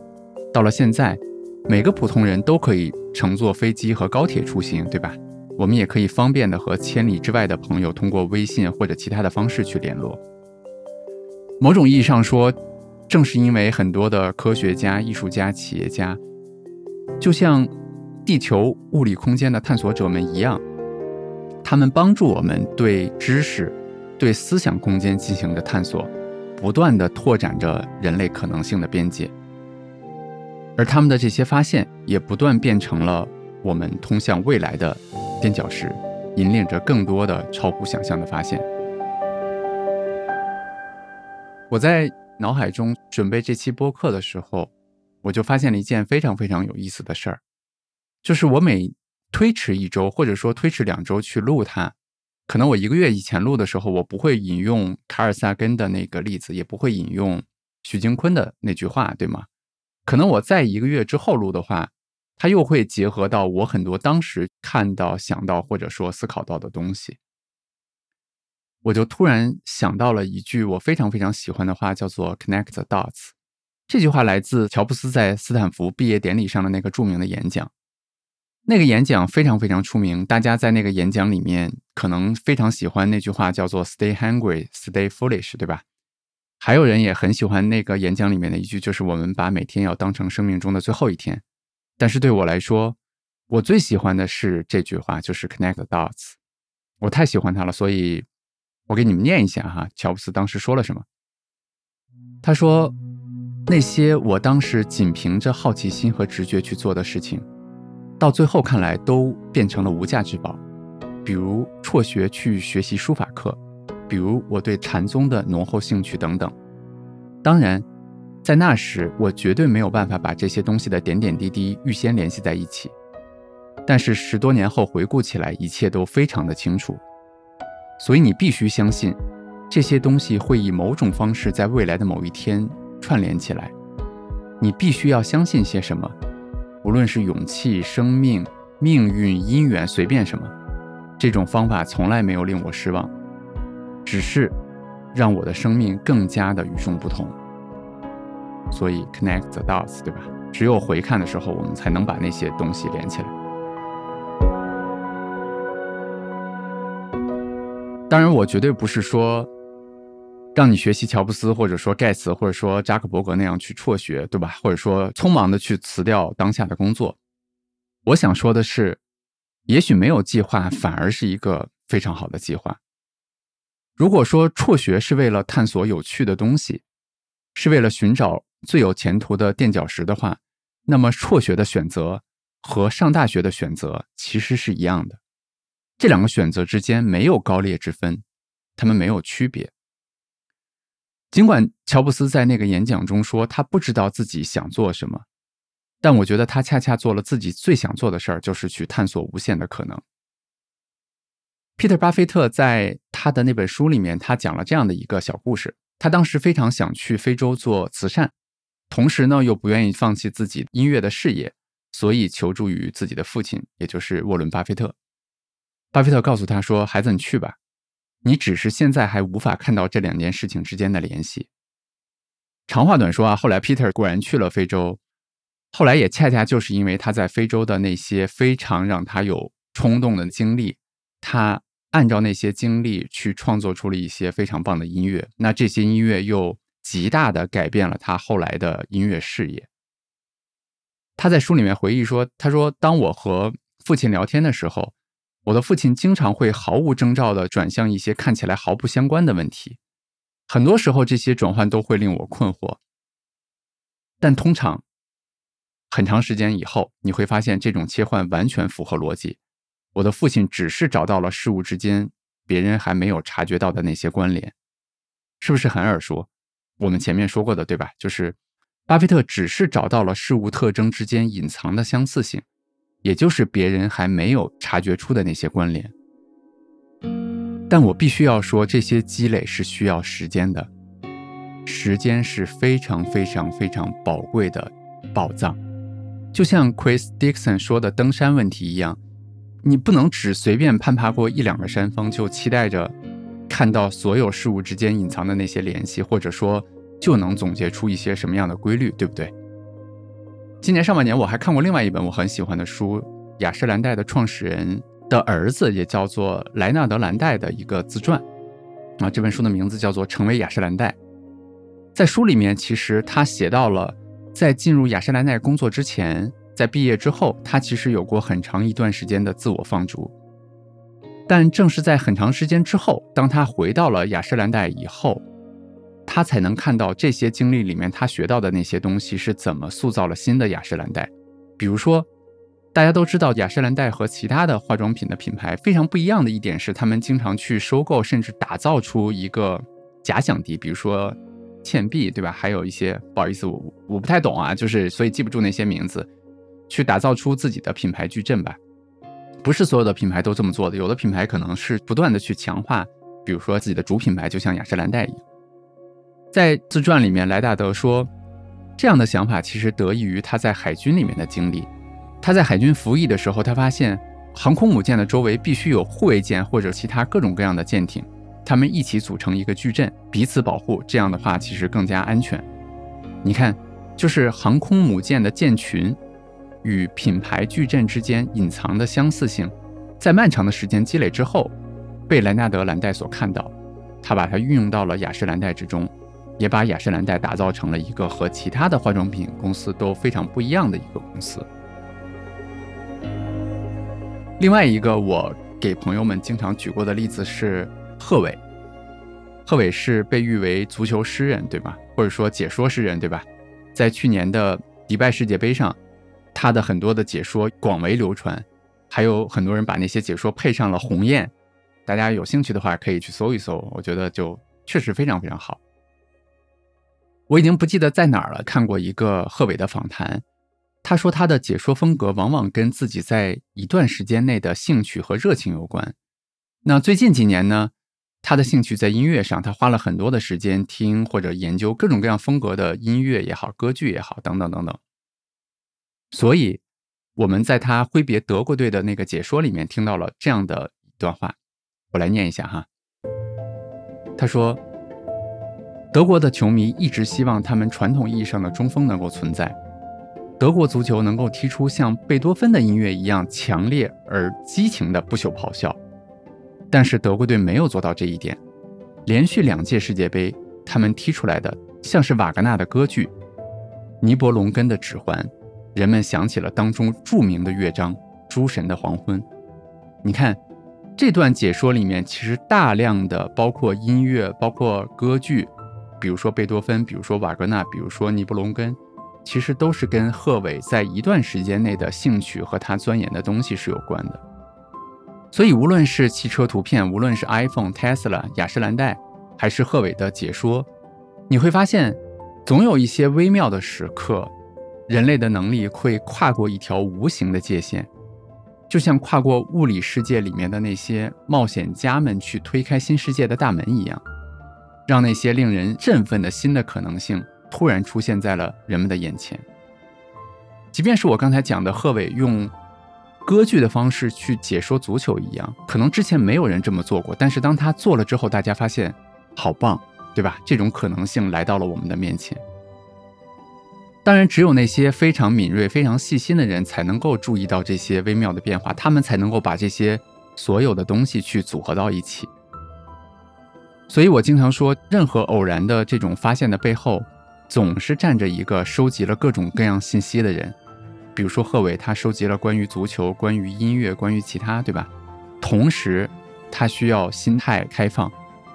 到了现在，每个普通人都可以乘坐飞机和高铁出行，对吧？我们也可以方便的和千里之外的朋友通过微信或者其他的方式去联络。某种意义上说，正是因为很多的科学家、艺术家、企业家，就像地球物理空间的探索者们一样，他们帮助我们对知识、对思想空间进行着探索，不断的拓展着人类可能性的边界。而他们的这些发现，也不断变成了我们通向未来的垫脚石，引领着更多的超乎想象的发现。我在脑海中准备这期播客的时候，我就发现了一件非常非常有意思的事儿，就是我每推迟一周，或者说推迟两周去录它，可能我一个月以前录的时候，我不会引用卡尔萨根的那个例子，也不会引用许金坤的那句话，对吗？可能我在一个月之后录的话，它又会结合到我很多当时看到、想到或者说思考到的东西。我就突然想到了一句我非常非常喜欢的话，叫做 “connect the dots”。这句话来自乔布斯在斯坦福毕业典礼上的那个著名的演讲。那个演讲非常非常出名，大家在那个演讲里面可能非常喜欢那句话，叫做 “stay hungry, stay foolish”，对吧？还有人也很喜欢那个演讲里面的一句，就是我们把每天要当成生命中的最后一天。但是对我来说，我最喜欢的是这句话，就是 connect the dots。我太喜欢它了，所以我给你们念一下哈，乔布斯当时说了什么。他说：“那些我当时仅凭着好奇心和直觉去做的事情，到最后看来都变成了无价之宝，比如辍学去学习书法课。”比如我对禅宗的浓厚兴趣等等，当然，在那时我绝对没有办法把这些东西的点点滴滴预先联系在一起。但是十多年后回顾起来，一切都非常的清楚。所以你必须相信，这些东西会以某种方式在未来的某一天串联起来。你必须要相信些什么，无论是勇气、生命、命运、姻缘，随便什么，这种方法从来没有令我失望。只是让我的生命更加的与众不同，所以 connect the dots，对吧？只有回看的时候，我们才能把那些东西连起来。当然，我绝对不是说让你学习乔布斯，或者说盖茨，或者说扎克伯格那样去辍学，对吧？或者说匆忙的去辞掉当下的工作。我想说的是，也许没有计划反而是一个非常好的计划。如果说辍学是为了探索有趣的东西，是为了寻找最有前途的垫脚石的话，那么辍学的选择和上大学的选择其实是一样的。这两个选择之间没有高劣之分，他们没有区别。尽管乔布斯在那个演讲中说他不知道自己想做什么。但我觉得他恰恰做了自己最想做的事儿，就是去探索无限的可能。皮特巴菲特在他的那本书里面，他讲了这样的一个小故事：他当时非常想去非洲做慈善，同时呢又不愿意放弃自己音乐的事业，所以求助于自己的父亲，也就是沃伦巴菲特。巴菲特告诉他说：“孩子，你去吧，你只是现在还无法看到这两件事情之间的联系。”长话短说啊，后来 Peter 果然去了非洲。后来也恰恰就是因为他在非洲的那些非常让他有冲动的经历，他按照那些经历去创作出了一些非常棒的音乐。那这些音乐又极大的改变了他后来的音乐事业。他在书里面回忆说：“他说，当我和父亲聊天的时候，我的父亲经常会毫无征兆的转向一些看起来毫不相关的问题。很多时候，这些转换都会令我困惑，但通常。”很长时间以后，你会发现这种切换完全符合逻辑。我的父亲只是找到了事物之间别人还没有察觉到的那些关联，是不是很耳熟？我们前面说过的，对吧？就是巴菲特只是找到了事物特征之间隐藏的相似性，也就是别人还没有察觉出的那些关联。但我必须要说，这些积累是需要时间的，时间是非常非常非常宝贵的宝藏。就像 Chris Dixon 说的登山问题一样，你不能只随便攀爬过一两个山峰，就期待着看到所有事物之间隐藏的那些联系，或者说就能总结出一些什么样的规律，对不对？今年上半年我还看过另外一本我很喜欢的书，雅诗兰黛的创始人的儿子也叫做莱纳德·兰黛的一个自传，啊，这本书的名字叫做《成为雅诗兰黛》。在书里面，其实他写到了。在进入雅诗兰黛工作之前，在毕业之后，他其实有过很长一段时间的自我放逐。但正是在很长时间之后，当他回到了雅诗兰黛以后，他才能看到这些经历里面他学到的那些东西是怎么塑造了新的雅诗兰黛。比如说，大家都知道雅诗兰黛和其他的化妆品的品牌非常不一样的一点是，他们经常去收购甚至打造出一个假想敌，比如说。倩碧对吧？还有一些不好意思，我我不太懂啊，就是所以记不住那些名字，去打造出自己的品牌矩阵吧。不是所有的品牌都这么做的，有的品牌可能是不断的去强化，比如说自己的主品牌，就像雅诗兰黛一样。在自传里面，莱大德说，这样的想法其实得益于他在海军里面的经历。他在海军服役的时候，他发现航空母舰的周围必须有护卫舰或者其他各种各样的舰艇。他们一起组成一个矩阵，彼此保护，这样的话其实更加安全。你看，就是航空母舰的舰群与品牌矩阵之间隐藏的相似性，在漫长的时间积累之后，被莱纳德兰黛所看到，他把它运用到了雅诗兰黛之中，也把雅诗兰黛打造成了一个和其他的化妆品公司都非常不一样的一个公司。另外一个我给朋友们经常举过的例子是。贺伟，贺伟是被誉为足球诗人，对吧？或者说解说诗人，对吧？在去年的迪拜世界杯上，他的很多的解说广为流传，还有很多人把那些解说配上了鸿雁。大家有兴趣的话，可以去搜一搜，我觉得就确实非常非常好。我已经不记得在哪儿了，看过一个贺伟的访谈，他说他的解说风格往往跟自己在一段时间内的兴趣和热情有关。那最近几年呢？他的兴趣在音乐上，他花了很多的时间听或者研究各种各样风格的音乐也好，歌剧也好，等等等等。所以我们在他挥别德国队的那个解说里面听到了这样的一段话，我来念一下哈。他说：“德国的球迷一直希望他们传统意义上的中锋能够存在，德国足球能够踢出像贝多芬的音乐一样强烈而激情的不朽咆哮。”但是德国队没有做到这一点，连续两届世界杯，他们踢出来的像是瓦格纳的歌剧，尼伯龙根的指环，人们想起了当中著名的乐章《诸神的黄昏》。你看，这段解说里面其实大量的包括音乐，包括歌剧，比如说贝多芬，比如说瓦格纳，比如说尼布龙根，其实都是跟贺炜在一段时间内的兴趣和他钻研的东西是有关的。所以，无论是汽车图片，无论是 iPhone、Tesla、雅诗兰黛，还是贺炜的解说，你会发现，总有一些微妙的时刻，人类的能力会跨过一条无形的界限，就像跨过物理世界里面的那些冒险家们去推开新世界的大门一样，让那些令人振奋的新的可能性突然出现在了人们的眼前。即便是我刚才讲的贺炜用。歌剧的方式去解说足球一样，可能之前没有人这么做过，但是当他做了之后，大家发现好棒，对吧？这种可能性来到了我们的面前。当然，只有那些非常敏锐、非常细心的人才能够注意到这些微妙的变化，他们才能够把这些所有的东西去组合到一起。所以我经常说，任何偶然的这种发现的背后，总是站着一个收集了各种各样信息的人。比如说贺炜，他收集了关于足球、关于音乐、关于其他，对吧？同时，他需要心态开放，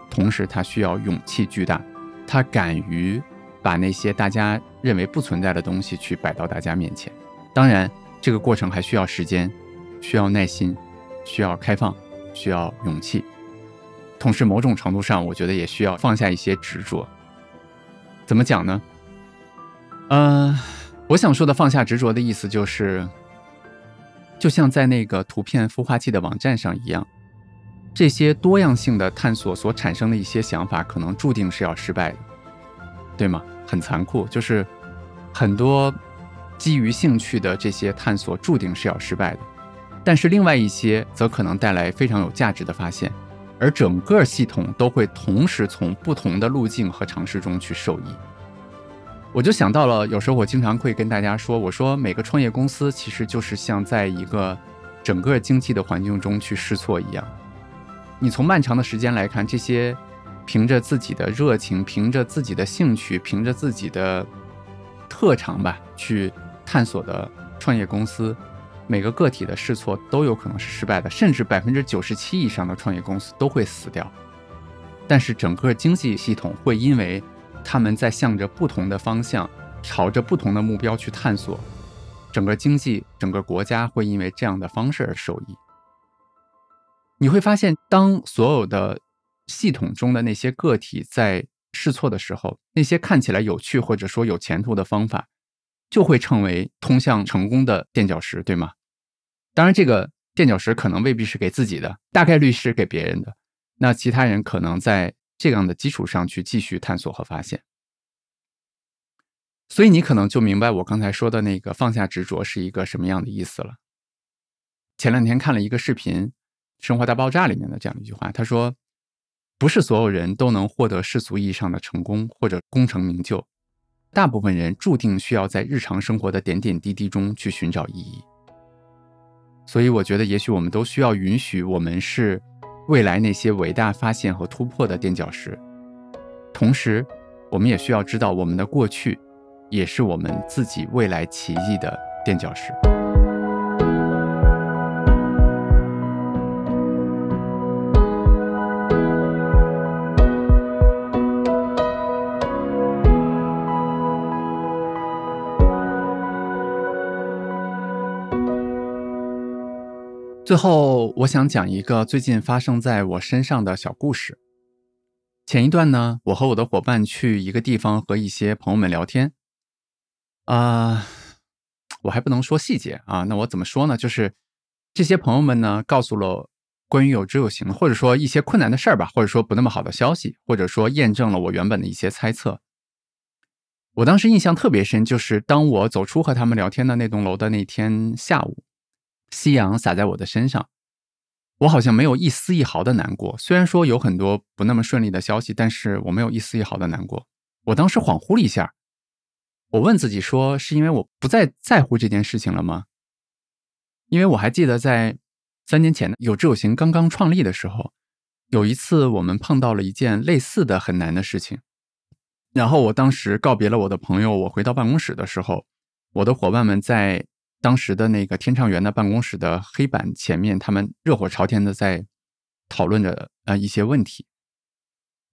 同时他需要勇气巨大，他敢于把那些大家认为不存在的东西去摆到大家面前。当然，这个过程还需要时间，需要耐心，需要开放，需要勇气。同时，某种程度上，我觉得也需要放下一些执着。怎么讲呢？嗯。我想说的放下执着的意思就是，就像在那个图片孵化器的网站上一样，这些多样性的探索所产生的一些想法，可能注定是要失败的，对吗？很残酷，就是很多基于兴趣的这些探索注定是要失败的，但是另外一些则可能带来非常有价值的发现，而整个系统都会同时从不同的路径和尝试中去受益。我就想到了，有时候我经常会跟大家说，我说每个创业公司其实就是像在一个整个经济的环境中去试错一样。你从漫长的时间来看，这些凭着自己的热情、凭着自己的兴趣、凭着自己的特长吧去探索的创业公司，每个个体的试错都有可能是失败的，甚至百分之九十七以上的创业公司都会死掉。但是整个经济系统会因为。他们在向着不同的方向，朝着不同的目标去探索，整个经济、整个国家会因为这样的方式而受益。你会发现，当所有的系统中的那些个体在试错的时候，那些看起来有趣或者说有前途的方法，就会成为通向成功的垫脚石，对吗？当然，这个垫脚石可能未必是给自己的，大概率是给别人的。那其他人可能在。这样的基础上去继续探索和发现，所以你可能就明白我刚才说的那个放下执着是一个什么样的意思了。前两天看了一个视频，《生活大爆炸》里面的这样一句话，他说：“不是所有人都能获得世俗意义上的成功或者功成名就，大部分人注定需要在日常生活的点点滴滴中去寻找意义。”所以，我觉得也许我们都需要允许我们是。未来那些伟大发现和突破的垫脚石，同时，我们也需要知道，我们的过去，也是我们自己未来奇迹的垫脚石。最后，我想讲一个最近发生在我身上的小故事。前一段呢，我和我的伙伴去一个地方和一些朋友们聊天，啊，我还不能说细节啊。那我怎么说呢？就是这些朋友们呢，告诉了关于有知有行，或者说一些困难的事儿吧，或者说不那么好的消息，或者说验证了我原本的一些猜测。我当时印象特别深，就是当我走出和他们聊天的那栋楼的那天下午。夕阳洒在我的身上，我好像没有一丝一毫的难过。虽然说有很多不那么顺利的消息，但是我没有一丝一毫的难过。我当时恍惚了一下，我问自己说：是因为我不再在乎这件事情了吗？因为我还记得在三年前有志有行刚刚创立的时候，有一次我们碰到了一件类似的很难的事情，然后我当时告别了我的朋友，我回到办公室的时候，我的伙伴们在当时的那个天畅园的办公室的黑板前面，他们热火朝天的在讨论着呃一些问题。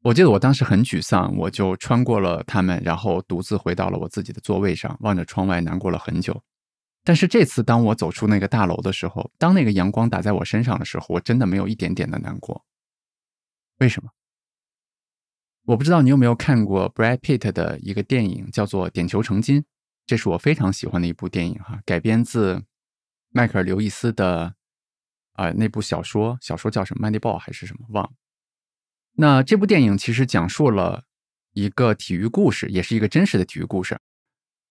我记得我当时很沮丧，我就穿过了他们，然后独自回到了我自己的座位上，望着窗外难过了很久。但是这次当我走出那个大楼的时候，当那个阳光打在我身上的时候，我真的没有一点点的难过。为什么？我不知道你有没有看过 Brad Pitt 的一个电影，叫做《点球成金》，这是我非常喜欢的一部电影哈，改编自迈克尔·刘易斯的啊那部小说，小说叫什么《Moneyball》还是什么忘了。那这部电影其实讲述了一个体育故事，也是一个真实的体育故事。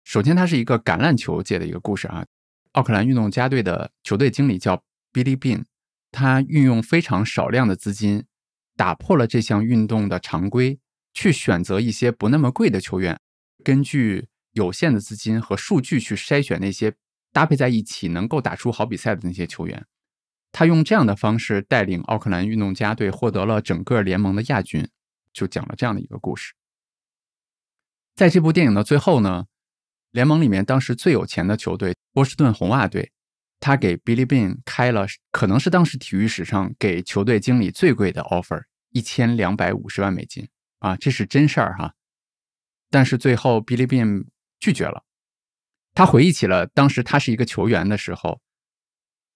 首先，它是一个橄榄球界的一个故事啊。奥克兰运动家队的球队经理叫 Billy Bean，他运用非常少量的资金。打破了这项运动的常规，去选择一些不那么贵的球员，根据有限的资金和数据去筛选那些搭配在一起能够打出好比赛的那些球员。他用这样的方式带领奥克兰运动家队获得了整个联盟的亚军，就讲了这样的一个故事。在这部电影的最后呢，联盟里面当时最有钱的球队波士顿红袜队。他给 Billy Bean 开了，可能是当时体育史上给球队经理最贵的 offer，一千两百五十万美金啊，这是真事儿哈。但是最后 Billy Bean 拒绝了。他回忆起了当时他是一个球员的时候，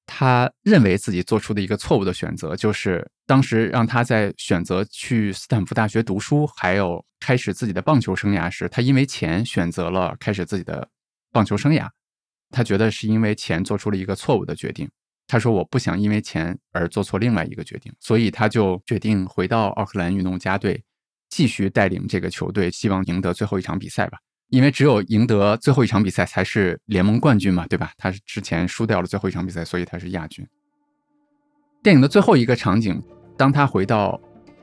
他认为自己做出的一个错误的选择，就是当时让他在选择去斯坦福大学读书，还有开始自己的棒球生涯时，他因为钱选择了开始自己的棒球生涯。他觉得是因为钱做出了一个错误的决定。他说：“我不想因为钱而做错另外一个决定。”所以他就决定回到奥克兰运动家队，继续带领这个球队，希望赢得最后一场比赛吧。因为只有赢得最后一场比赛才是联盟冠军嘛，对吧？他是之前输掉了最后一场比赛，所以他是亚军。电影的最后一个场景，当他回到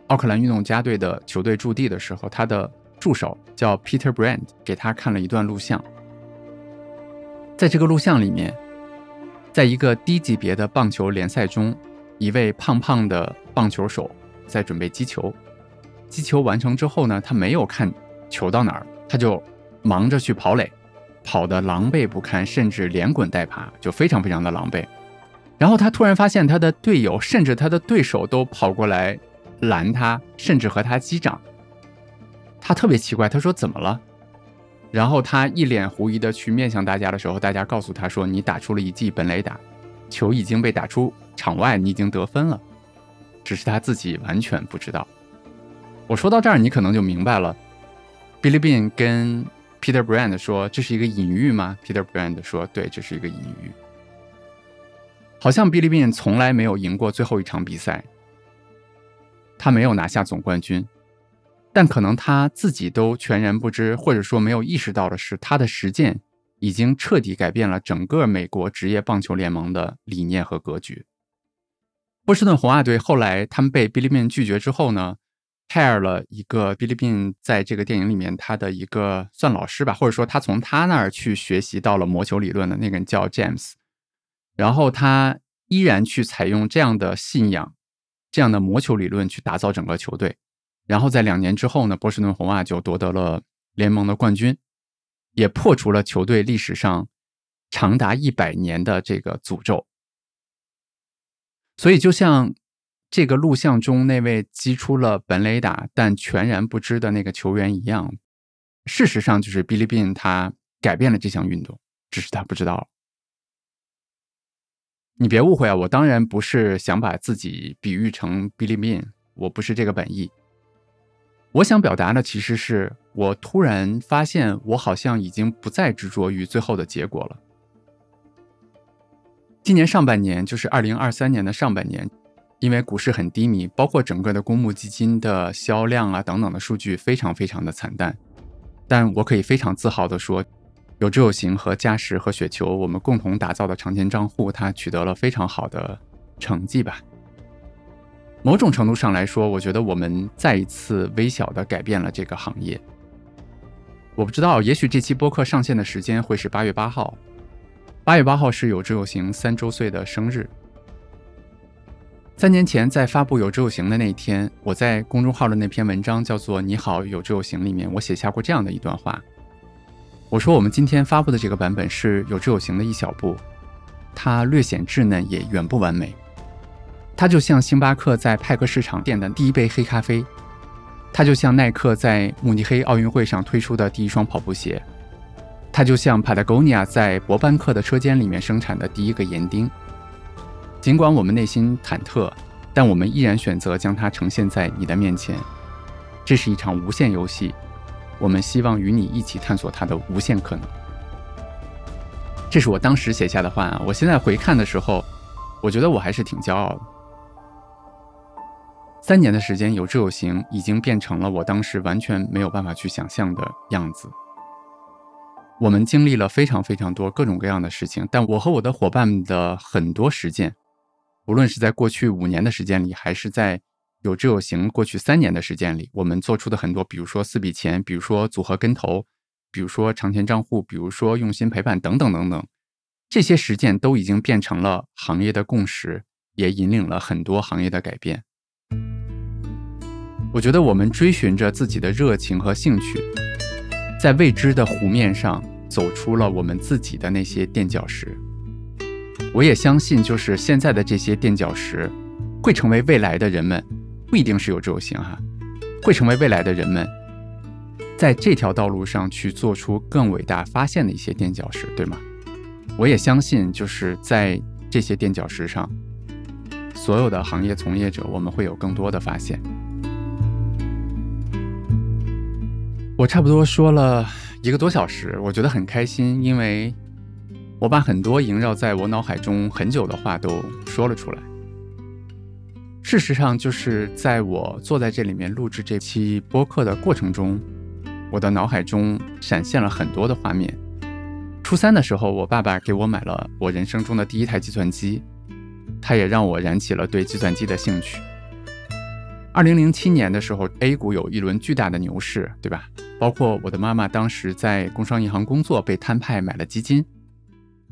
奥克兰运动家队的球队驻地的时候，他的助手叫 Peter Brand，给他看了一段录像。在这个录像里面，在一个低级别的棒球联赛中，一位胖胖的棒球手在准备击球。击球完成之后呢，他没有看球到哪儿，他就忙着去跑垒，跑得狼狈不堪，甚至连滚带爬，就非常非常的狼狈。然后他突然发现，他的队友甚至他的对手都跑过来拦他，甚至和他击掌。他特别奇怪，他说：“怎么了？”然后他一脸狐疑的去面向大家的时候，大家告诉他说：“你打出了一记本垒打，球已经被打出场外，你已经得分了。”只是他自己完全不知道。我说到这儿，你可能就明白了。Billy Bean 跟 Peter Brand 说：“这是一个隐喻吗？”Peter Brand 说：“对，这是一个隐喻。”好像 Billy Bean 从来没有赢过最后一场比赛，他没有拿下总冠军。但可能他自己都全然不知，或者说没有意识到的是，他的实践已经彻底改变了整个美国职业棒球联盟的理念和格局。波士顿红袜队后来他们被 Billy Bean 拒绝之后呢，hire 了一个 Billy Bean 在这个电影里面他的一个算老师吧，或者说他从他那儿去学习到了魔球理论的那个人叫 James，然后他依然去采用这样的信仰、这样的魔球理论去打造整个球队。然后在两年之后呢，波士顿红袜就夺得了联盟的冠军，也破除了球队历史上长达一百年的这个诅咒。所以，就像这个录像中那位击出了本垒打但全然不知的那个球员一样，事实上就是 Billy Bean 他改变了这项运动，只是他不知道。你别误会啊，我当然不是想把自己比喻成 Billy Bean，我不是这个本意。我想表达的其实是我突然发现，我好像已经不再执着于最后的结果了。今年上半年，就是二零二三年的上半年，因为股市很低迷，包括整个的公募基金的销量啊等等的数据非常非常的惨淡。但我可以非常自豪的说，有志有行和嘉实和雪球，我们共同打造的长钱账户，它取得了非常好的成绩吧。某种程度上来说，我觉得我们再一次微小的改变了这个行业。我不知道，也许这期播客上线的时间会是八月八号。八月八号是有志有行三周岁的生日。三年前在发布有志有行的那一天，我在公众号的那篇文章叫做《你好，有志有行》里面，我写下过这样的一段话。我说，我们今天发布的这个版本是有志有行的一小步，它略显稚嫩，也远不完美。它就像星巴克在派克市场店的第一杯黑咖啡，它就像耐克在慕尼黑奥运会上推出的第一双跑步鞋，它就像 Patagonia 在博班克的车间里面生产的第一个盐钉。尽管我们内心忐忑，但我们依然选择将它呈现在你的面前。这是一场无限游戏，我们希望与你一起探索它的无限可能。这是我当时写下的话啊！我现在回看的时候，我觉得我还是挺骄傲的。三年的时间，有志有行已经变成了我当时完全没有办法去想象的样子。我们经历了非常非常多各种各样的事情，但我和我的伙伴们的很多实践。无论是在过去五年的时间里，还是在有志有行过去三年的时间里，我们做出的很多，比如说四笔钱，比如说组合跟投，比如说长钱账户，比如说用心陪伴等等等等，这些实践都已经变成了行业的共识，也引领了很多行业的改变。我觉得我们追寻着自己的热情和兴趣，在未知的湖面上走出了我们自己的那些垫脚石。我也相信，就是现在的这些垫脚石，会成为未来的人们，不一定是有这种型哈，会成为未来的人们，在这条道路上去做出更伟大发现的一些垫脚石，对吗？我也相信，就是在这些垫脚石上，所有的行业从业者，我们会有更多的发现。我差不多说了一个多小时，我觉得很开心，因为。我把很多萦绕在我脑海中很久的话都说了出来。事实上，就是在我坐在这里面录制这期播客的过程中，我的脑海中闪现了很多的画面。初三的时候，我爸爸给我买了我人生中的第一台计算机，他也让我燃起了对计算机的兴趣。二零零七年的时候，A 股有一轮巨大的牛市，对吧？包括我的妈妈当时在工商银行工作，被摊派买了基金。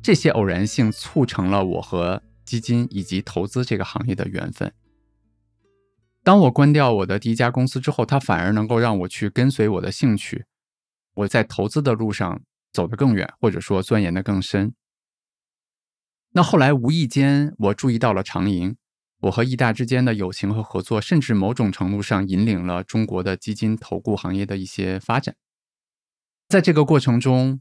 这些偶然性促成了我和基金以及投资这个行业的缘分。当我关掉我的第一家公司之后，它反而能够让我去跟随我的兴趣，我在投资的路上走得更远，或者说钻研得更深。那后来无意间我注意到了长盈，我和易大之间的友情和合作，甚至某种程度上引领了中国的基金投顾行业的一些发展。在这个过程中。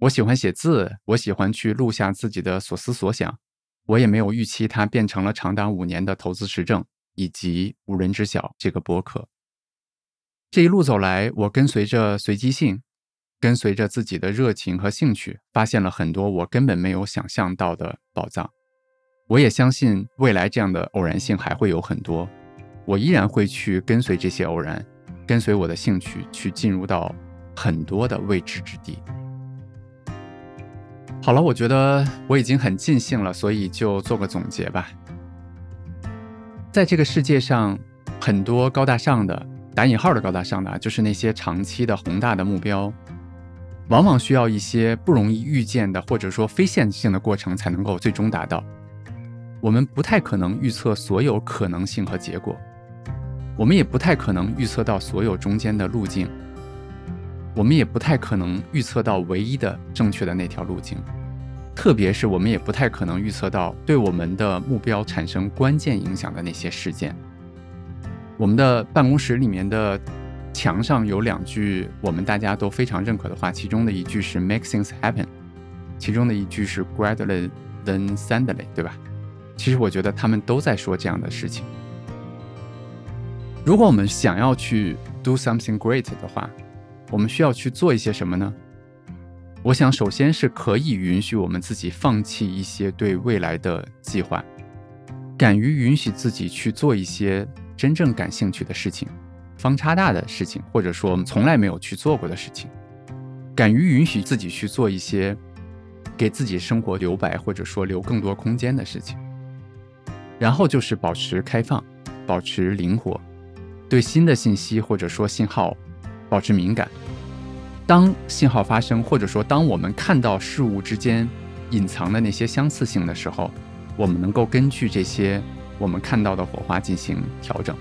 我喜欢写字，我喜欢去录下自己的所思所想。我也没有预期它变成了长达五年的投资实证，以及无人知晓这个博客。这一路走来，我跟随着随机性，跟随着自己的热情和兴趣，发现了很多我根本没有想象到的宝藏。我也相信未来这样的偶然性还会有很多。我依然会去跟随这些偶然，跟随我的兴趣，去进入到很多的未知之地。好了，我觉得我已经很尽兴了，所以就做个总结吧。在这个世界上，很多高大上的（打引号的高大上的）就是那些长期的宏大的目标，往往需要一些不容易预见的或者说非线性的过程才能够最终达到。我们不太可能预测所有可能性和结果，我们也不太可能预测到所有中间的路径。我们也不太可能预测到唯一的正确的那条路径，特别是我们也不太可能预测到对我们的目标产生关键影响的那些事件。我们的办公室里面的墙上有两句我们大家都非常认可的话，其中的一句是 “Make things happen”，其中的一句是 “Gradually then suddenly”，对吧？其实我觉得他们都在说这样的事情。如果我们想要去 do something great 的话，我们需要去做一些什么呢？我想，首先是可以允许我们自己放弃一些对未来的计划，敢于允许自己去做一些真正感兴趣的事情，方差大的事情，或者说从来没有去做过的事情，敢于允许自己去做一些给自己生活留白或者说留更多空间的事情。然后就是保持开放，保持灵活，对新的信息或者说信号。保持敏感。当信号发生，或者说当我们看到事物之间隐藏的那些相似性的时候，我们能够根据这些我们看到的火花进行调整。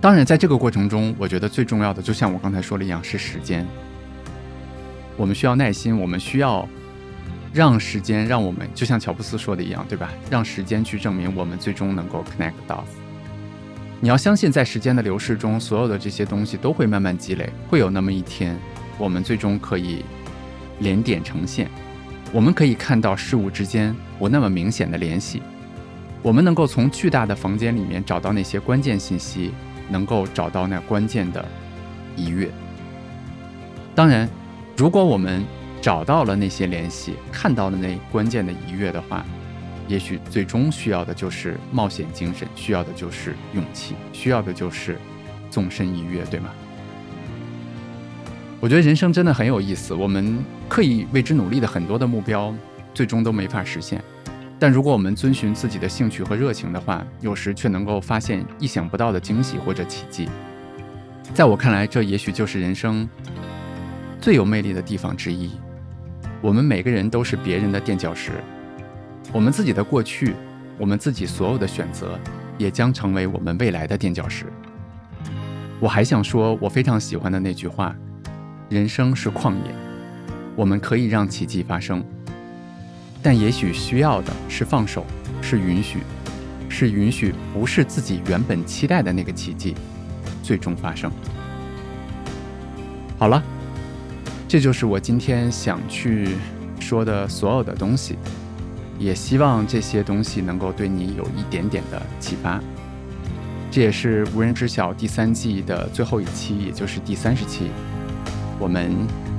当然，在这个过程中，我觉得最重要的，就像我刚才说的一样，是时间。我们需要耐心，我们需要让时间，让我们就像乔布斯说的一样，对吧？让时间去证明我们最终能够 connect 到。你要相信，在时间的流逝中，所有的这些东西都会慢慢积累，会有那么一天，我们最终可以连点成线。我们可以看到事物之间不那么明显的联系，我们能够从巨大的房间里面找到那些关键信息。能够找到那关键的一跃。当然，如果我们找到了那些联系，看到了那关键的一跃的话，也许最终需要的就是冒险精神，需要的就是勇气，需要的就是纵身一跃，对吗？我觉得人生真的很有意思，我们刻意为之努力的很多的目标，最终都没法实现。但如果我们遵循自己的兴趣和热情的话，有时却能够发现意想不到的惊喜或者奇迹。在我看来，这也许就是人生最有魅力的地方之一。我们每个人都是别人的垫脚石，我们自己的过去，我们自己所有的选择，也将成为我们未来的垫脚石。我还想说，我非常喜欢的那句话：人生是旷野，我们可以让奇迹发生。但也许需要的是放手，是允许，是允许不是自己原本期待的那个奇迹最终发生。好了，这就是我今天想去说的所有的东西，也希望这些东西能够对你有一点点的启发。这也是无人知晓第三季的最后一期，也就是第三十期。我们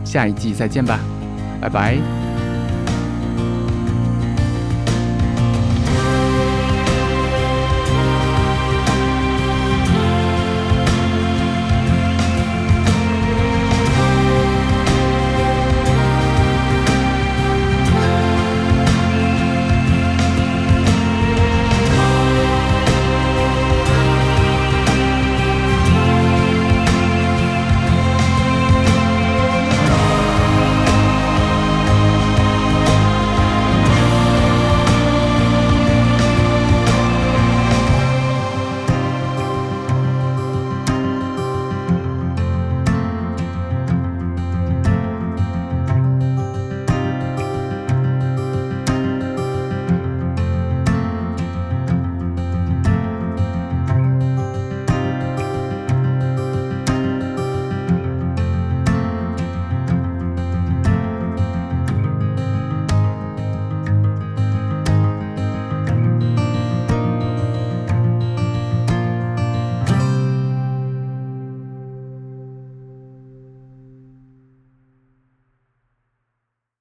下一季再见吧，拜拜。